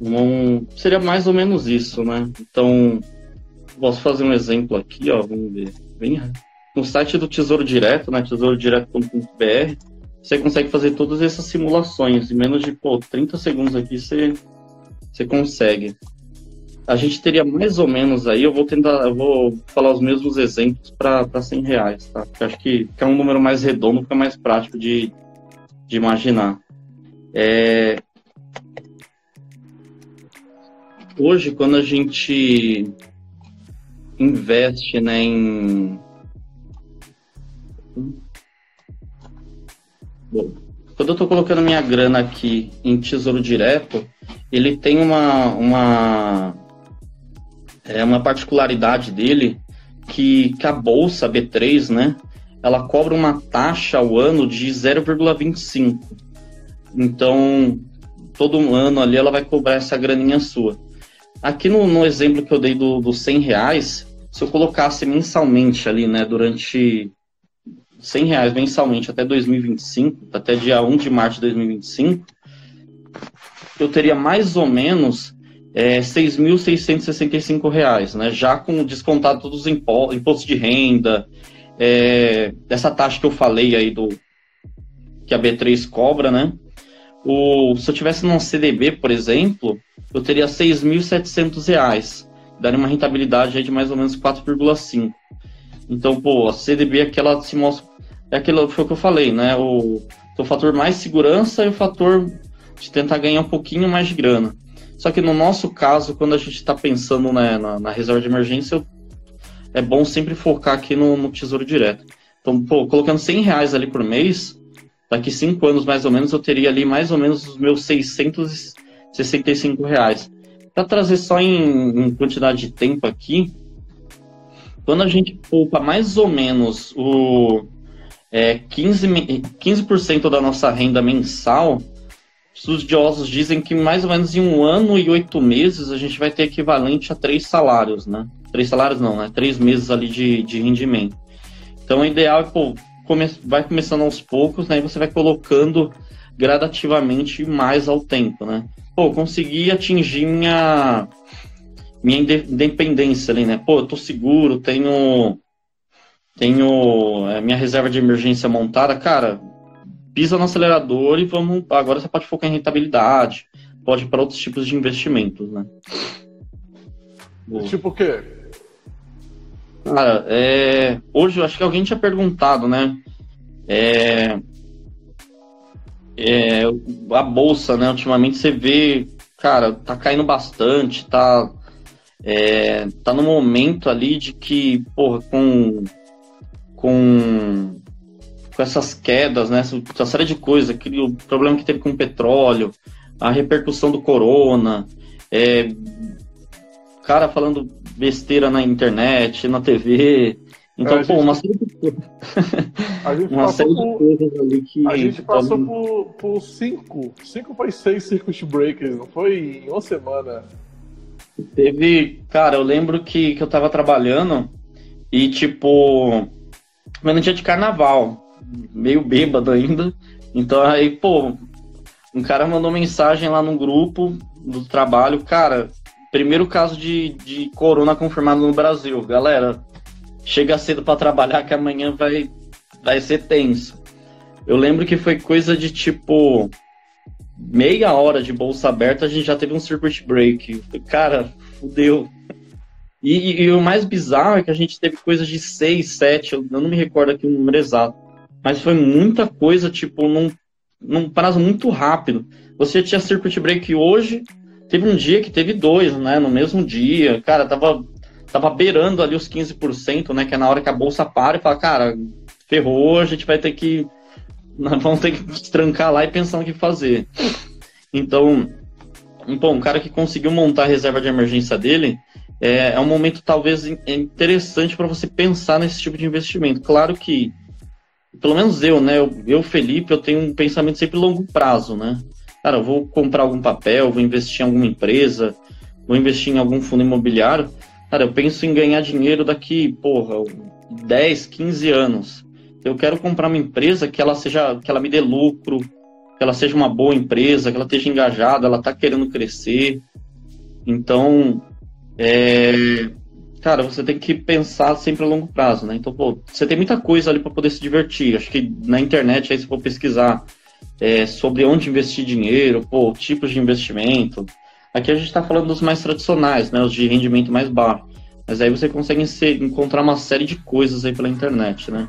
S2: Um, seria mais ou menos isso, né? Então, posso fazer um exemplo aqui, ó, vamos ver. Bem, no site do Tesouro Direto, né, tesourodireto.br, você consegue fazer todas essas simulações. Em menos de, pô, 30 segundos aqui você, você consegue. A gente teria mais ou menos aí, eu vou tentar, eu vou falar os mesmos exemplos para 100 reais, tá? Porque acho que, que, é um número mais redondo, fica mais prático de, de imaginar. É... Hoje, quando a gente investe né, em. Bom, quando eu estou colocando minha grana aqui em tesouro direto, ele tem uma, uma, é uma particularidade dele que, que a bolsa B3, né, ela cobra uma taxa ao ano de 0,25. Então, todo ano ali ela vai cobrar essa graninha sua. Aqui no, no exemplo que eu dei do, dos 100 reais, se eu colocasse mensalmente ali, né, durante 100 reais mensalmente até 2025, até dia 1 de março de 2025, eu teria mais ou menos é, 6.665 reais, né, já com descontado todos os impostos, imposto de renda, é, essa taxa que eu falei aí do que a B3 cobra, né, o, se eu tivesse num CDB, por exemplo, eu teria 6.700 reais. Daria uma rentabilidade de mais ou menos 4,5. Então, pô, a CDB é aquela se mostra. É aquilo foi o que eu falei, né? O, o fator mais segurança e o fator de tentar ganhar um pouquinho mais de grana. Só que no nosso caso, quando a gente está pensando né, na, na, reserva de emergência, é bom sempre focar aqui no, no, tesouro direto. Então, pô, colocando 100 reais ali por mês, daqui cinco anos mais ou menos, eu teria ali mais ou menos os meus 665 reais. Para trazer só em, em, quantidade de tempo aqui, quando a gente poupa mais ou menos o é, 15%, 15 da nossa renda mensal, estudiosos dizem que mais ou menos em um ano e oito meses a gente vai ter equivalente a três salários, né? Três salários não, né? Três meses ali de, de rendimento. Então o ideal é, pô, come, vai começando aos poucos, né? E você vai colocando gradativamente mais ao tempo, né? Pô, consegui atingir minha minha independência ali, né? Pô, eu tô seguro, tenho tenho é, minha reserva de emergência montada, cara, pisa no acelerador e vamos. Agora você pode focar em rentabilidade, pode ir para outros tipos de investimentos, né?
S1: Boa. Tipo o quê?
S2: Cara, é, hoje eu acho que alguém tinha perguntado, né? É, é, a bolsa, né? Ultimamente você vê, cara, tá caindo bastante, tá, é, tá no momento ali de que, porra, com, com, com essas quedas, né? Essa série de coisas, o problema que teve com o petróleo, a repercussão do corona, é, cara falando besteira na internet, na TV. Então, é, pô, uma série de coisas. [laughs] uma série por, de coisas ali que.
S1: A gente passou pode... por, por cinco, cinco para seis circuit breakers, não foi em uma semana.
S2: Teve. Cara, eu lembro que, que eu tava trabalhando e, tipo. Mas no dia de carnaval, meio bêbado ainda. Então aí, pô, um cara mandou mensagem lá no grupo do trabalho, cara, Primeiro caso de, de corona confirmado no Brasil. Galera, chega cedo para trabalhar que amanhã vai, vai ser tenso. Eu lembro que foi coisa de tipo meia hora de bolsa aberta, a gente já teve um circuit break. Cara, fudeu. E, e, e, o mais bizarro é que a gente teve coisa de 6, 7, eu não me recordo aqui o número exato. Mas foi muita coisa, tipo, num, num prazo muito rápido. Você tinha circuit break hoje, Teve um dia que teve dois, né? No mesmo dia. Cara, tava, tava beirando ali os 15%, né? Que é na hora que a bolsa para e fala, cara, ferrou, a gente vai ter que. [laughs] Nós vamos ter que trancar lá e pensar no que fazer. Então, bom, um cara que conseguiu montar a reserva de emergência dele é, é um momento talvez interessante para você pensar nesse tipo de investimento. Claro que, pelo menos eu, né? Eu, eu, Felipe, eu tenho um pensamento sempre longo prazo, né? cara, eu vou comprar algum papel, vou investir em alguma empresa, vou investir em algum fundo imobiliário, cara, eu penso em ganhar dinheiro daqui, porra, 10, 15 anos. Eu quero comprar uma empresa que ela seja, que ela me dê lucro, que ela seja uma boa empresa, que ela esteja engajada, ela está querendo crescer. Então, é, cara, você tem que pensar sempre a longo prazo, né? Então, pô, você tem muita coisa ali para poder se divertir. Acho que na internet aí se for pesquisar é, sobre onde investir dinheiro, pô, tipos de investimento. Aqui a gente está falando dos mais tradicionais, né? Os de rendimento mais baixo. Mas aí você consegue encontrar uma série de coisas aí pela internet, né?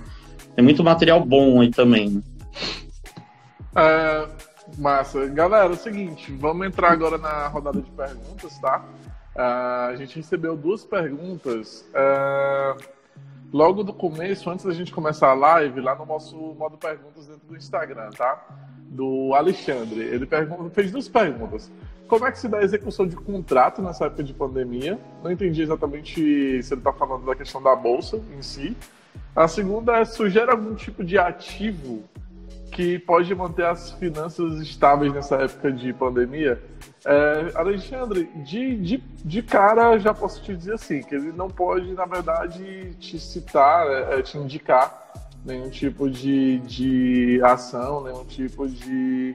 S2: Tem muito material bom aí também, né?
S1: É, massa. Galera, é o seguinte, vamos entrar agora na rodada de perguntas, tá? Uh, a gente recebeu duas perguntas. Uh, logo do começo, antes da gente começar a live, lá no nosso modo perguntas dentro do Instagram, tá? Do Alexandre. Ele fez duas perguntas. Como é que se dá a execução de contrato nessa época de pandemia? Não entendi exatamente se ele está falando da questão da bolsa em si. A segunda é, sugere algum tipo de ativo que pode manter as finanças estáveis nessa época de pandemia? É, Alexandre, de, de, de cara já posso te dizer assim, que ele não pode, na verdade, te citar, é, é te indicar nenhum tipo de, de ação, nenhum tipo de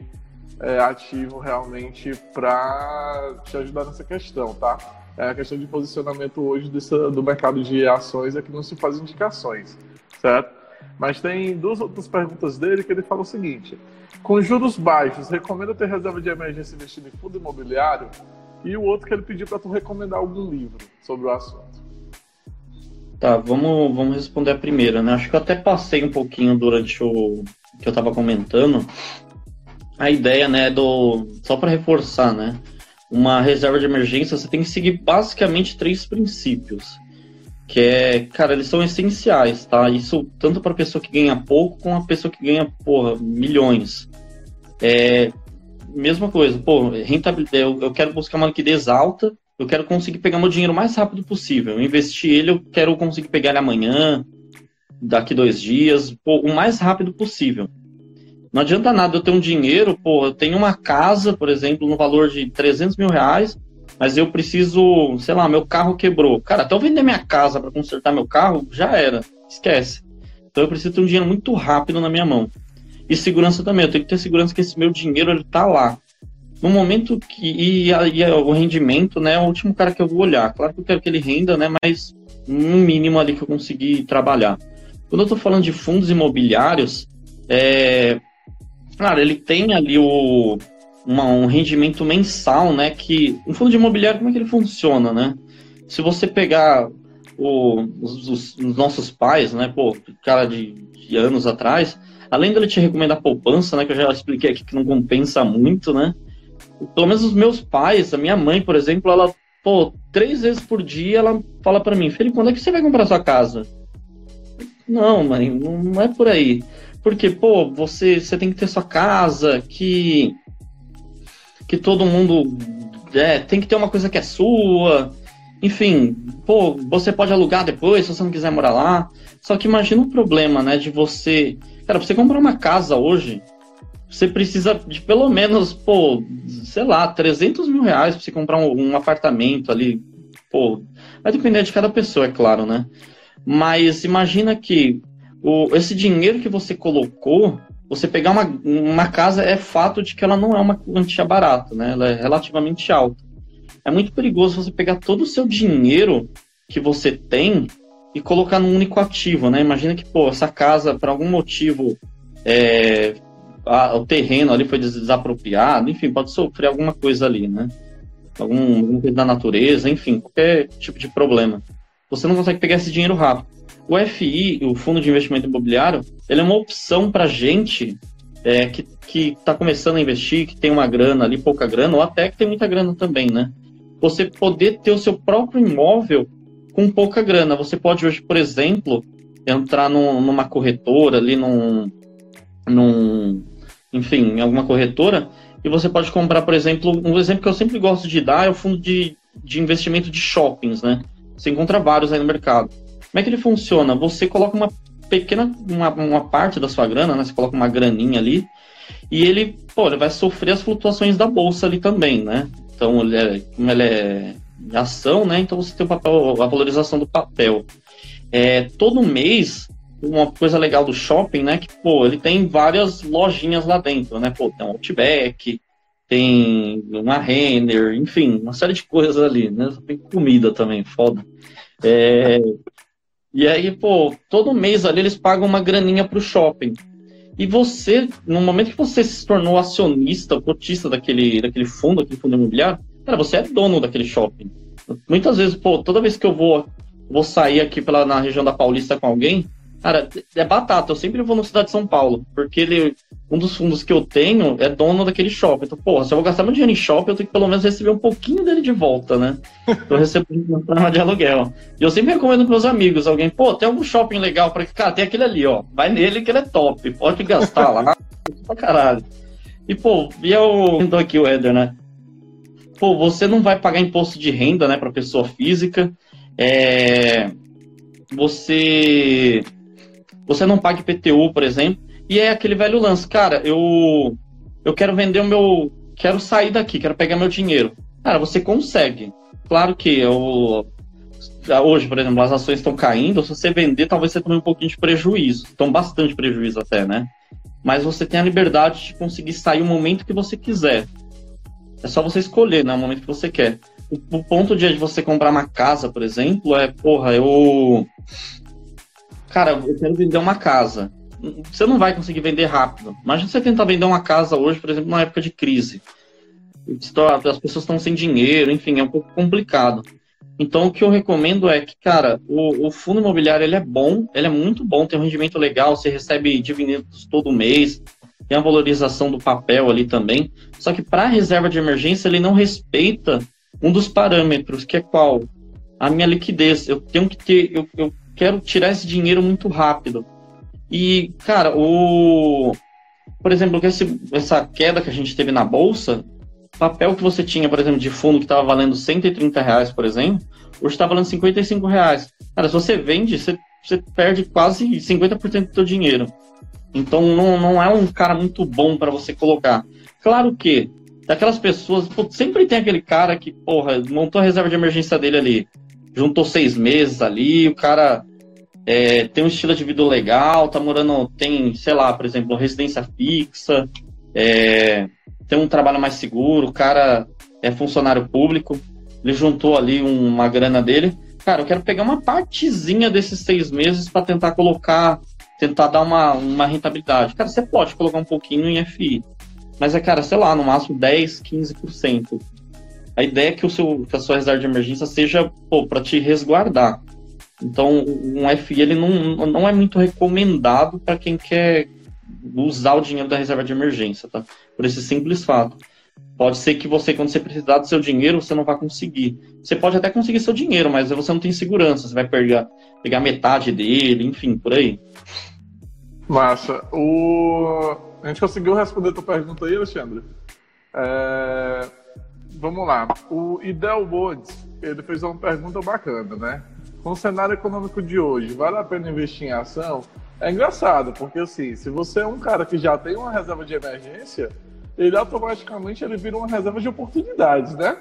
S1: é, ativo realmente para te ajudar nessa questão, tá? É a questão de posicionamento hoje do mercado de ações é que não se faz indicações, certo? Mas tem duas outras perguntas dele que ele fala o seguinte: com juros baixos, recomenda ter reserva de emergência investindo em fundo imobiliário? E o outro que ele pediu para tu recomendar algum livro sobre o assunto.
S2: Tá, vamos, vamos responder a primeira, né? Acho que eu até passei um pouquinho durante o que eu estava comentando, a ideia, né, do só para reforçar, né, uma reserva de emergência, você tem que seguir basicamente três princípios, que é, cara, eles são essenciais, tá? Isso tanto para pessoa que ganha pouco como a pessoa que ganha, porra, milhões. É mesma coisa, pô, rentabilidade, eu, eu quero buscar uma liquidez alta, eu quero conseguir pegar meu dinheiro o mais rápido possível. Eu investir ele, eu quero conseguir pegar ele amanhã, daqui dois dias, pô, o mais rápido possível. Não adianta nada eu ter um dinheiro, pô, eu tenho uma casa, por exemplo, no valor de 300 mil reais, mas eu preciso, sei lá, meu carro quebrou. Cara, até eu vender minha casa para consertar meu carro, já era. Esquece. Então eu preciso ter um dinheiro muito rápido na minha mão. E segurança também, eu tenho que ter segurança que esse meu dinheiro ele tá lá. No momento que. E, e o rendimento, né? É o último cara que eu vou olhar. Claro que eu quero que ele renda, né? Mas no mínimo ali que eu conseguir trabalhar. Quando eu tô falando de fundos imobiliários, é, Claro, ele tem ali o, uma, um rendimento mensal, né? Que um fundo de imobiliário, como é que ele funciona, né? Se você pegar o, os, os, nossos pais, né? Pô, cara de, de, anos atrás, além dele te recomendar poupança, né? Que eu já expliquei aqui que não compensa muito, né? Pelo menos os meus pais, a minha mãe, por exemplo, ela, pô, três vezes por dia ela fala para mim, Felipe, quando é que você vai comprar sua casa? Não, mãe, não é por aí. Porque, pô, você, você tem que ter sua casa, que. Que todo mundo. É, tem que ter uma coisa que é sua. Enfim, pô, você pode alugar depois se você não quiser morar lá. Só que imagina o problema, né, de você. Cara, pra você comprar uma casa hoje, você precisa de pelo menos, pô, sei lá, 300 mil reais pra você comprar um, um apartamento ali. Pô, vai depender de cada pessoa, é claro, né? Mas imagina que o, esse dinheiro que você colocou, você pegar uma, uma casa, é fato de que ela não é uma quantia barata, né? Ela é relativamente alta. É muito perigoso você pegar todo o seu dinheiro que você tem e colocar num único ativo, né? Imagina que, pô, essa casa, por algum motivo, é, a, o terreno ali foi desapropriado, enfim, pode sofrer alguma coisa ali, né? Algum, coisa da natureza, enfim, qualquer tipo de problema. Você não consegue pegar esse dinheiro rápido. O FI, o Fundo de Investimento Imobiliário, ele é uma opção para gente é, que está começando a investir, que tem uma grana ali, pouca grana, ou até que tem muita grana também, né? Você poder ter o seu próprio imóvel com pouca grana. Você pode hoje, por exemplo, entrar num, numa corretora ali, num, num, enfim, em alguma corretora, e você pode comprar, por exemplo, um exemplo que eu sempre gosto de dar é o fundo de, de investimento de shoppings, né? Você encontra vários aí no mercado. Como é que ele funciona? Você coloca uma pequena, uma, uma parte da sua grana, né? Você coloca uma graninha ali, e ele, pô, ele vai sofrer as flutuações da bolsa ali também, né? Então, ele é, como ele é ação, né? Então você tem o papel, a valorização do papel. É, todo mês, uma coisa legal do shopping, né? Que, pô, ele tem várias lojinhas lá dentro, né? Pô, tem um Outback, tem uma Renner, enfim, uma série de coisas ali, né? Tem comida também, foda. É, e aí, pô, todo mês ali eles pagam uma graninha pro shopping. E você, no momento que você se tornou acionista, cotista daquele, daquele fundo, aquele fundo imobiliário, cara, você é dono daquele shopping. Muitas vezes, pô, toda vez que eu vou, vou sair aqui pela, na região da Paulista com alguém, cara, é batata. Eu sempre vou na cidade de São Paulo, porque ele, um dos fundos que eu tenho é dono daquele shopping. Então, porra, se eu vou gastar meu dinheiro em shopping, eu tenho que pelo menos receber um pouquinho dele de volta, né? Eu recebo uma de aluguel. E eu sempre recomendo pros meus amigos, alguém, pô, tem algum shopping legal para Cara, tem aquele ali, ó. Vai nele que ele é top. Pode gastar lá. [laughs] pra caralho. E, pô, e eu. Então aqui o Eder, né? Pô, você não vai pagar imposto de renda, né, pra pessoa física. É. Você. Você não paga IPTU, por exemplo. E é aquele velho lance, cara, eu. Eu quero vender o meu. Quero sair daqui, quero pegar meu dinheiro. Cara, você consegue. Claro que eu. Hoje, por exemplo, as ações estão caindo. Se você vender, talvez você tome um pouquinho de prejuízo. Então, bastante prejuízo até, né? mas você tem a liberdade de conseguir sair o momento que você quiser. É só você escolher, né? O momento que você quer. O, o ponto de você comprar uma casa, por exemplo, é, porra, eu. Cara, eu quero vender uma casa. Você não vai conseguir vender rápido. Imagina você tentar vender uma casa hoje, por exemplo, numa época de crise. As pessoas estão sem dinheiro, enfim, é um pouco complicado. Então, o que eu recomendo é que, cara, o, o, fundo imobiliário ele é bom, ele é muito bom, tem um rendimento legal, você recebe dividendos todo mês, tem a valorização do papel ali também. Só que para reserva de emergência, ele não respeita um dos parâmetros, que é qual? A minha liquidez. Eu tenho que ter, eu, eu quero tirar esse dinheiro muito rápido. E, cara, o. Por exemplo, esse, essa queda que a gente teve na bolsa, papel que você tinha, por exemplo, de fundo que estava valendo 130 reais, por exemplo, hoje está valendo 55 reais. Cara, se você vende, você, você perde quase 50% do seu dinheiro. Então não, não é um cara muito bom para você colocar. Claro que daquelas pessoas, pô, sempre tem aquele cara que, porra, montou a reserva de emergência dele ali, juntou seis meses ali, o cara é, tem um estilo de vida legal, tá morando, tem, sei lá, por exemplo, residência fixa, é, tem um trabalho mais seguro, o cara é funcionário público, ele juntou ali uma grana dele. Cara, eu quero pegar uma partezinha desses seis meses para tentar colocar, tentar dar uma, uma rentabilidade. Cara, você pode colocar um pouquinho em FI, mas é, cara, sei lá, no máximo 10, 15%. A ideia é que, o seu, que a sua reserva de emergência seja para te resguardar. Então, um FI ele não, não é muito recomendado para quem quer usar o dinheiro da reserva de emergência, tá? Por esse simples fato. Pode ser que você, quando você precisar do seu dinheiro, você não vai conseguir. Você pode até conseguir seu dinheiro, mas você não tem segurança. Você vai pegar, pegar metade dele, enfim, por aí.
S1: Massa. O... A gente conseguiu responder a tua pergunta aí, Alexandre? É... Vamos lá. O Idel Woods, ele fez uma pergunta bacana, né? Com o cenário econômico de hoje, vale a pena investir em ação? É engraçado, porque assim, se você é um cara que já tem uma reserva de emergência, ele automaticamente ele vira uma reserva de oportunidades, né?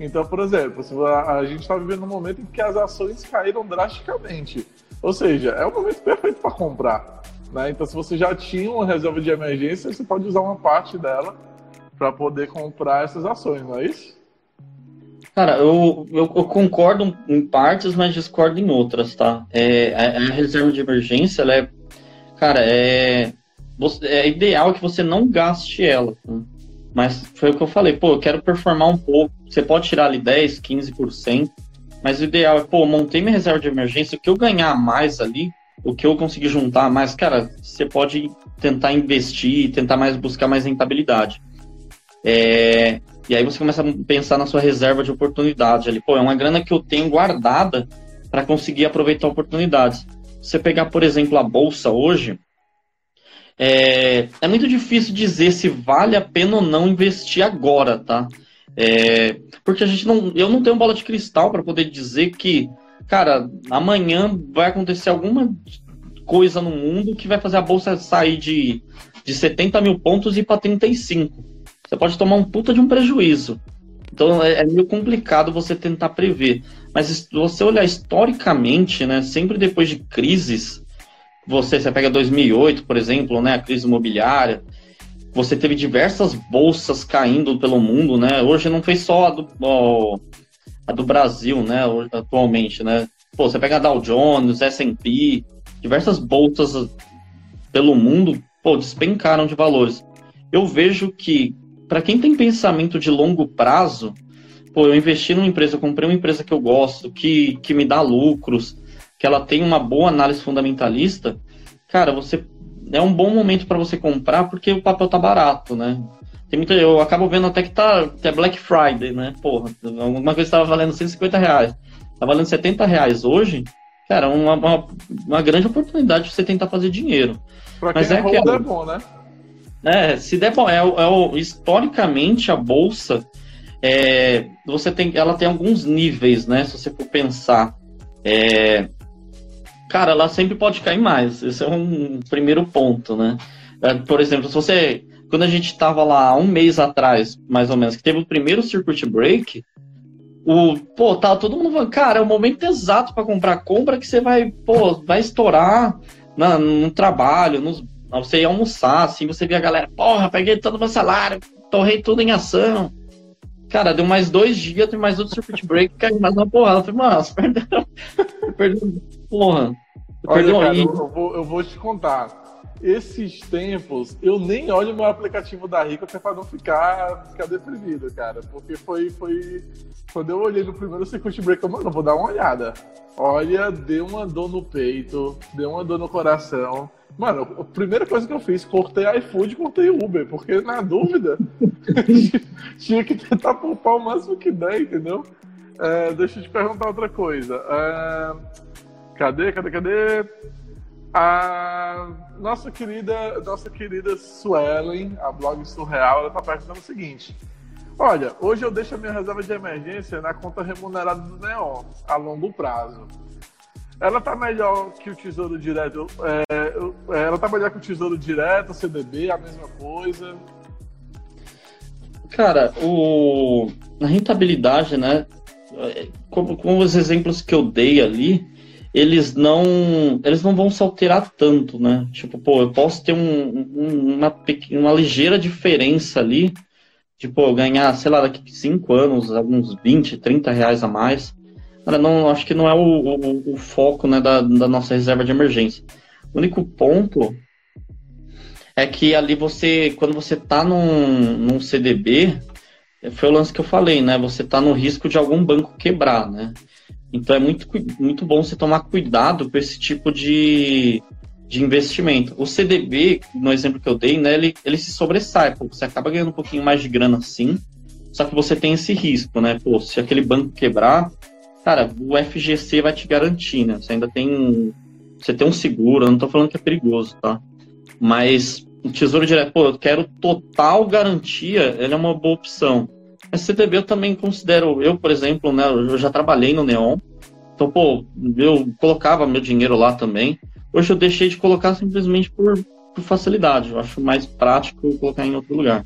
S1: Então, por exemplo, a gente está vivendo um momento em que as ações caíram drasticamente. Ou seja, é o momento perfeito para comprar. Né? Então, se você já tinha uma reserva de emergência, você pode usar uma parte dela para poder comprar essas ações, não é isso?
S2: Cara, eu, eu, eu, concordo em partes, mas discordo em outras, tá? É, a, a, reserva de emergência, ela é. Cara, é. Você, é ideal que você não gaste ela. Tá? Mas foi o que eu falei, pô, eu quero performar um pouco. Você pode tirar ali 10, 15%, mas o ideal é, pô, montei minha reserva de emergência, o que eu ganhar mais ali, o que eu conseguir juntar mais, cara, você pode tentar investir, tentar mais buscar mais rentabilidade. É, e aí você começa a pensar na sua reserva de oportunidade. Ali, pô, é uma grana que eu tenho guardada para conseguir aproveitar oportunidades. Você pegar, por exemplo, a bolsa hoje, é, é, muito difícil dizer se vale a pena ou não investir agora, tá? É, porque a gente não, eu não tenho bola de cristal para poder dizer que, cara, amanhã vai acontecer alguma coisa no mundo que vai fazer a bolsa sair de, de 70 mil pontos e para 35 você pode tomar um puta de um prejuízo. Então é, é, meio complicado você tentar prever. Mas se você olhar historicamente, né, sempre depois de crises, você, você pega 2008, por exemplo, né, a crise imobiliária, você teve diversas bolsas caindo pelo mundo, né? Hoje não foi só a do, ó, a do Brasil, né, atualmente, né? Pô, você pega a Dow Jones, S&P, diversas bolsas pelo mundo, pô, despencaram de valores. Eu vejo que para quem tem pensamento de longo prazo, pô, eu investi numa empresa, eu comprei uma empresa que eu gosto, que, que me dá lucros, que ela tem uma boa análise fundamentalista, cara, você é um bom momento para você comprar porque o papel tá barato, né? Tem muita, eu acabo vendo até que tá que é Black Friday, né? Porra, alguma coisa estava valendo 150 reais, tá valendo 70 reais hoje, cara, uma, uma, uma grande oportunidade de você tentar fazer dinheiro.
S1: Pra Mas é, é que é, bom, né?
S2: É, se der bom, é, é, historicamente a bolsa é, você tem, ela tem alguns níveis, né? Se você for pensar, é, cara, ela sempre pode cair mais. Esse é um primeiro ponto, né? É, por exemplo, se você, quando a gente estava lá um mês atrás, mais ou menos, que teve o primeiro circuit break, o, pô, tá todo mundo falando, cara, é o momento exato para comprar. Compra que você vai, pô, vai estourar na, no trabalho, nos, você ia almoçar, assim, você via a galera, porra, peguei todo o meu salário, torrei tudo em ação. Cara, deu mais dois dias, tem mais outro circuit break, [laughs] caiu mais uma porrada. Eu falei, mano, você perdeu. perdeu. Porra.
S1: Olha, cara, eu, vou, eu vou te contar. Esses tempos, eu nem olho meu aplicativo da Rico até pra não ficar, ficar deprimido, cara. Porque foi, foi. Quando eu olhei no primeiro circuit break, eu, mano, vou dar uma olhada. Olha, deu uma dor no peito, deu uma dor no coração. Mano, a primeira coisa que eu fiz, cortei iFood e cortei Uber, porque na dúvida [laughs] tinha que tentar poupar o máximo que der, entendeu? É, deixa eu te perguntar outra coisa. É, cadê, cadê, cadê? A nossa querida, nossa querida Suelen, a blog Surreal, ela tá perguntando o seguinte. Olha, hoje eu deixo a minha reserva de emergência na conta remunerada do Neon, a longo prazo. Ela tá melhor que o Tesouro Direto. É, é, ela tá melhor que o Tesouro Direto, CDB, a mesma coisa.
S2: Cara, o... a rentabilidade, né? Como, como os exemplos que eu dei ali, eles não eles não vão se alterar tanto, né? Tipo, pô, eu posso ter um, um, uma, uma ligeira diferença ali, tipo, ganhar, sei lá, daqui a 5 anos, alguns 20, 30 reais a mais. Cara, não, acho que não é o, o, o foco né, da, da nossa reserva de emergência. O único ponto é que ali você, quando você tá num, num CDB, foi o lance que eu falei, né? Você tá no risco de algum banco quebrar, né? Então é muito, muito bom você tomar cuidado com esse tipo de, de investimento. O CDB, no exemplo que eu dei, né, ele, ele se sobressai, pô, você acaba ganhando um pouquinho mais de grana sim, só que você tem esse risco, né? Pô, se aquele banco quebrar, cara, o FGC vai te garantir, né? Você ainda tem. Você tem um seguro, eu não tô falando que é perigoso, tá? Mas o Tesouro Direto, pô, eu quero total garantia, ele é uma boa opção. Mas CDB eu também considero, eu, por exemplo, né, eu já trabalhei no Neon, então, pô, eu colocava meu dinheiro lá também. Hoje eu deixei de colocar simplesmente por, por facilidade, eu acho mais prático colocar em outro lugar.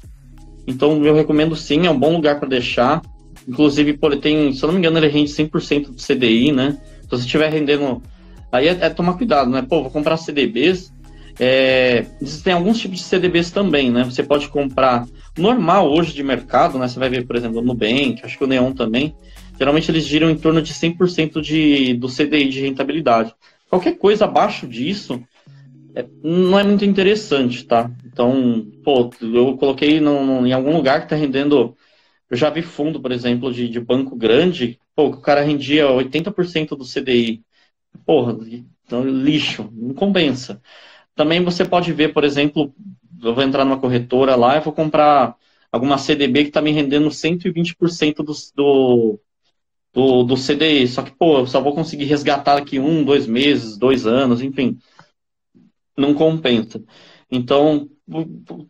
S2: Então, eu recomendo sim, é um bom lugar para deixar. Inclusive, tem, se eu não me engano, ele rende 100% do CDI, né? Então, se estiver rendendo. Aí é, é, tomar cuidado, né? Pô, vou comprar CDBs. É, existem alguns tipos de CDBs também, né? Você pode comprar normal hoje de mercado, né? Você vai ver, por exemplo, no Nubank, acho que o Neon também. Geralmente eles giram em torno de 100% de, do CDI de rentabilidade. Qualquer coisa abaixo disso é, não é muito interessante, tá? Então, pô, eu coloquei no, no, em algum lugar que está rendendo eu já vi fundo, por exemplo, de, de banco grande, pô, que o cara rendia 80% do CDI. Porra, então, lixo, não compensa. Também você pode ver, por exemplo, eu vou entrar numa corretora lá e vou comprar alguma CDB que está me rendendo 120% do, do, do, do CDI. Só que, pô, eu só vou conseguir resgatar aqui um, dois meses, dois anos, enfim. Não compensa. Então,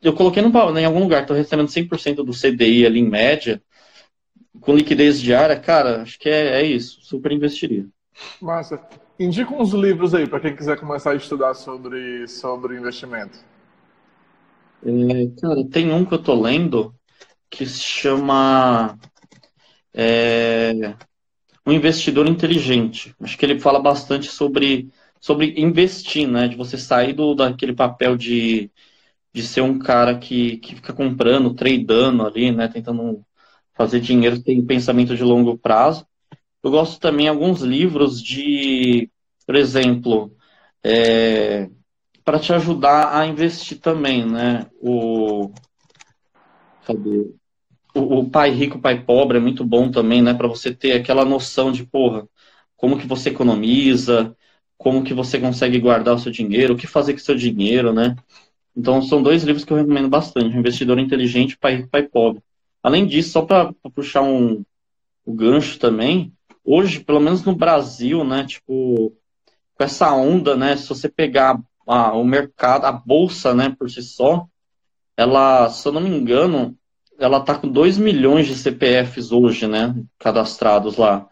S2: eu coloquei no, em algum lugar, estou recebendo 100% do CDI ali em média, com liquidez diária, cara, acho que é, é isso, super investiria.
S1: Massa. Indica uns livros aí para quem quiser começar a estudar sobre, sobre investimento.
S2: É, cara, tem um que eu tô lendo que se chama é, Um Investidor Inteligente. Acho que ele fala bastante sobre, sobre investir, né? De você sair do, daquele papel de de ser um cara que, que fica comprando, tradando ali, né, tentando fazer dinheiro, tem pensamento de longo prazo. Eu gosto também alguns livros de, por exemplo, é, para te ajudar a investir também, né? O cadê? o, o Pai Rico, Pai Pobre é muito bom também, né? Para você ter aquela noção de, porra, como que você economiza, como que você consegue guardar o seu dinheiro, o que fazer com o seu dinheiro, né? Então, são dois livros que eu recomendo bastante, Investidor Inteligente Pai Pai Pobre. Além disso, só para puxar um, gancho também, hoje, pelo menos no Brasil, né, tipo, com essa onda, né, se você pegar a, o mercado, a bolsa, né, por si só, ela, se eu não me engano, ela tá com 2 milhões de CPFs hoje, né, cadastrados lá.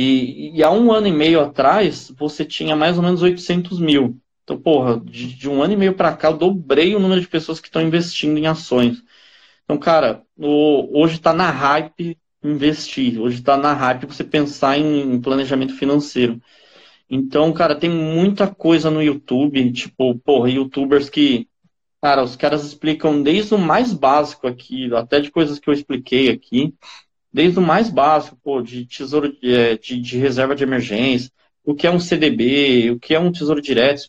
S2: E, e, há um ano e meio atrás, você tinha mais ou menos 800 mil. Então, porra, de, de um ano e meio para cá, eu dobrei o número de pessoas que estão investindo em ações. Então, cara, o, hoje está na hype investir, hoje está na hype você pensar em, em planejamento financeiro. Então, cara, tem muita coisa no YouTube, tipo, porra, youtubers que Cara, os caras explicam desde o mais básico aqui, até de coisas que eu expliquei aqui, desde o mais básico, pô, de tesouro de, é, de, de reserva de emergência, o que é um CDB, o que é um tesouro direto,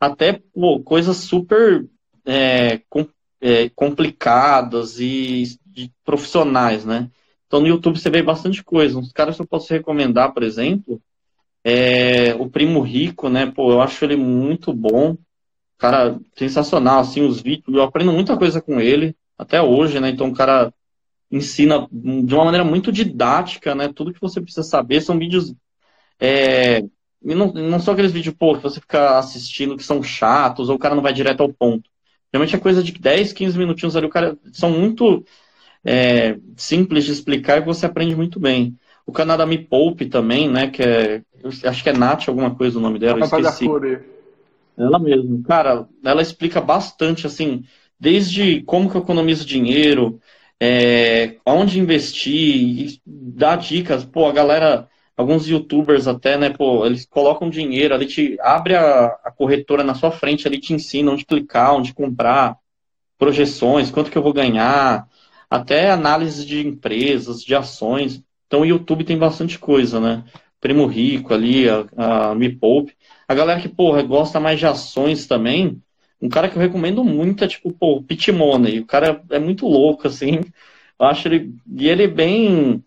S2: até pô, coisas super é, com, é, complicadas e profissionais, né? Então no YouTube você vê bastante coisa. Uns caras que eu posso recomendar, por exemplo, é o Primo Rico, né? Pô, eu acho ele muito bom cara sensacional, assim, os vídeos, eu aprendo muita coisa com ele, até hoje, né? Então o cara ensina de uma maneira muito didática, né? Tudo que você precisa saber. São vídeos. É, não, não são aqueles vídeos, pô, que você fica assistindo que são chatos, ou o cara não vai direto ao ponto. Realmente é coisa de 10, 15 minutinhos ali, o cara são muito é, simples de explicar e você aprende muito bem. O canal da Me Poupe também, né? Que é. acho que é Nath, alguma coisa o nome dela, eu esqueci. Ela mesma. Cara, ela explica bastante, assim, desde como que eu economizo dinheiro, é, onde investir, dá dicas. Pô, a galera, alguns youtubers até, né, pô, eles colocam dinheiro, ali te abre a, a corretora na sua frente, ali te ensina onde clicar, onde comprar, projeções, quanto que eu vou ganhar, até análise de empresas, de ações. Então o YouTube tem bastante coisa, né? Primo Rico ali, a, a Me Poupe. A galera que, porra, gosta mais de ações também, um cara que eu recomendo muito é tipo, pô, o Pit Money. O cara é muito louco, assim. Eu acho ele. E ele é bem.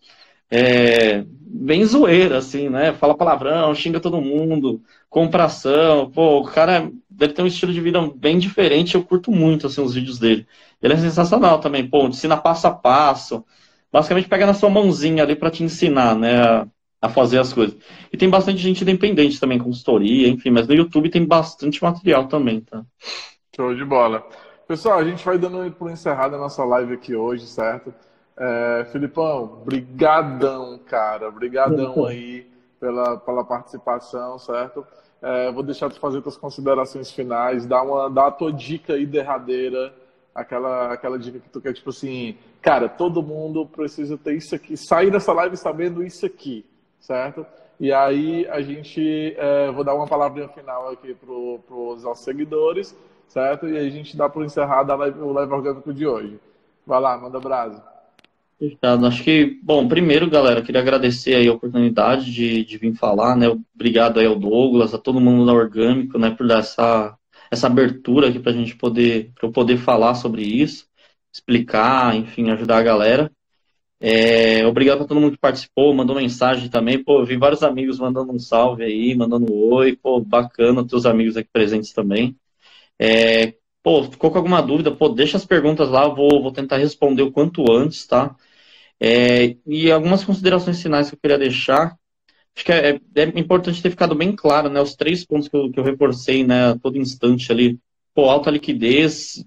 S2: É, bem zoeira, assim, né? Fala palavrão, xinga todo mundo, compração. Pô, o cara deve ter um estilo de vida bem diferente. Eu curto muito, assim, os vídeos dele. Ele é sensacional também, pô, ensina passo a passo. Basicamente pega na sua mãozinha ali para te ensinar, né? A fazer as coisas. E tem bastante gente independente também, consultoria, enfim, mas no YouTube tem bastante material também, tá?
S1: Show de bola. Pessoal, a gente vai dando por encerrada a nossa live aqui hoje, certo? É, Filipão, brigadão, cara, brigadão aí pela, pela participação, certo? É, vou deixar tu fazer tuas considerações finais, dar, uma, dar a tua dica aí derradeira, aquela, aquela dica que tu quer, tipo assim, cara, todo mundo precisa ter isso aqui, sair dessa live sabendo isso aqui certo? E aí a gente, é, vou dar uma palavrinha final aqui para os nossos seguidores, certo? E aí a gente dá por encerrado live, o live orgânico de hoje. Vai lá, manda brasa.
S2: Fechado. Acho que, bom, primeiro, galera, queria agradecer aí a oportunidade de, de vir falar, né? Obrigado aí ao Douglas, a todo mundo da Orgânico, né, por dar essa, essa abertura aqui para a gente poder, para eu poder falar sobre isso, explicar, enfim, ajudar a galera. É, obrigado para todo mundo que participou, mandou mensagem também. Pô, vi vários amigos mandando um salve aí, mandando um oi. Pô, bacana, teus amigos aqui presentes também. É, pô, ficou com alguma dúvida? Pô, deixa as perguntas lá, vou, vou tentar responder o quanto antes, tá? É, e algumas considerações finais que eu queria deixar. Acho que é, é importante ter ficado bem claro, né? Os três pontos que eu, que eu reforcei, né? A todo instante ali. Pô, alta liquidez,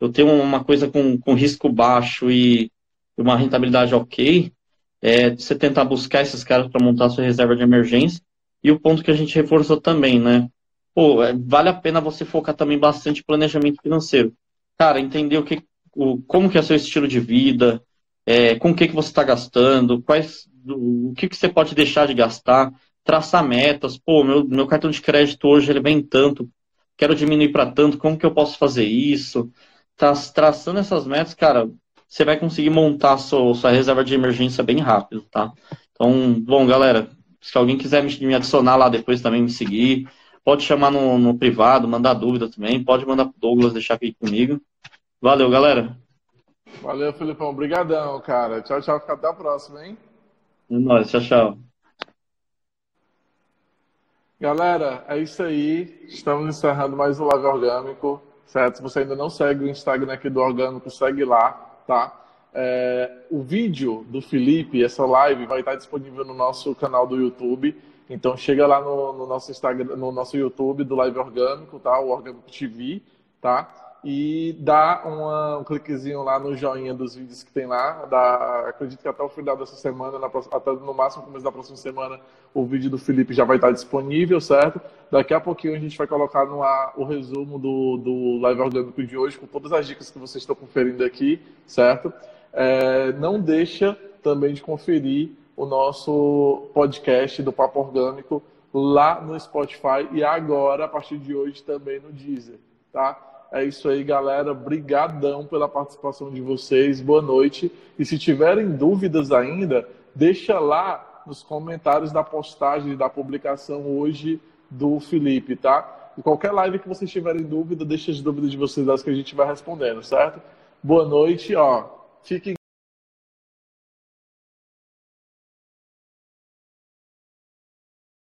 S2: eu tenho uma coisa com, com risco baixo e uma rentabilidade ok, é você tentar buscar esses caras para montar sua reserva de emergência. E o ponto que a gente reforçou também, né? Pô, é, vale a pena você focar também bastante planejamento financeiro. Cara, entender o que, o, como que é seu estilo de vida, é, com o que, que você está gastando, quais, o que, que você pode deixar de gastar, traçar metas. Pô, meu, meu cartão de crédito hoje ele vem tanto, quero diminuir para tanto, como que eu posso fazer isso? Tá, traçando essas metas, cara, você vai conseguir montar sua, sua reserva de emergência bem rápido, tá? Então, bom, galera, se alguém quiser me, adicionar lá depois também, me seguir, pode chamar no, no privado, mandar dúvida também, pode mandar pro Douglas deixar aqui comigo. Valeu, galera.
S1: Valeu, Filipão. Obrigadão, cara. Tchau, tchau. Até a próxima, hein?
S2: É nóis. Tchau, tchau.
S1: Galera, é isso aí. Estamos encerrando mais um Live Orgânico, certo? Se você ainda não segue o Instagram aqui do Orgânico, segue lá, tá? É, o vídeo do Felipe, essa live, vai estar disponível no nosso canal do YouTube. Então chega lá no, no nosso Instagram, no nosso YouTube do Live Orgânico, tá? O Orgânico TV, tá? E dá uma, um cliquezinho lá no joinha dos vídeos que tem lá. Acredito que até o final dessa semana, na, até no máximo começo da próxima semana, o vídeo do Felipe já vai estar disponível, certo? Daqui a pouquinho a gente vai colocar no ar o resumo do, do live orgânico de hoje, com todas as dicas que vocês estão conferindo aqui, certo? É, não deixa também de conferir o nosso podcast do Papo Orgânico lá no Spotify e agora, a partir de hoje, também no Deezer, tá? É isso aí, galera. Brigadão pela participação de vocês. Boa noite. E se tiverem dúvidas ainda, deixa lá nos comentários da postagem da publicação hoje do Felipe, tá? E qualquer live que vocês tiverem dúvida, deixa as dúvidas de vocês que a gente vai respondendo, certo? Boa noite, ó. Fiquem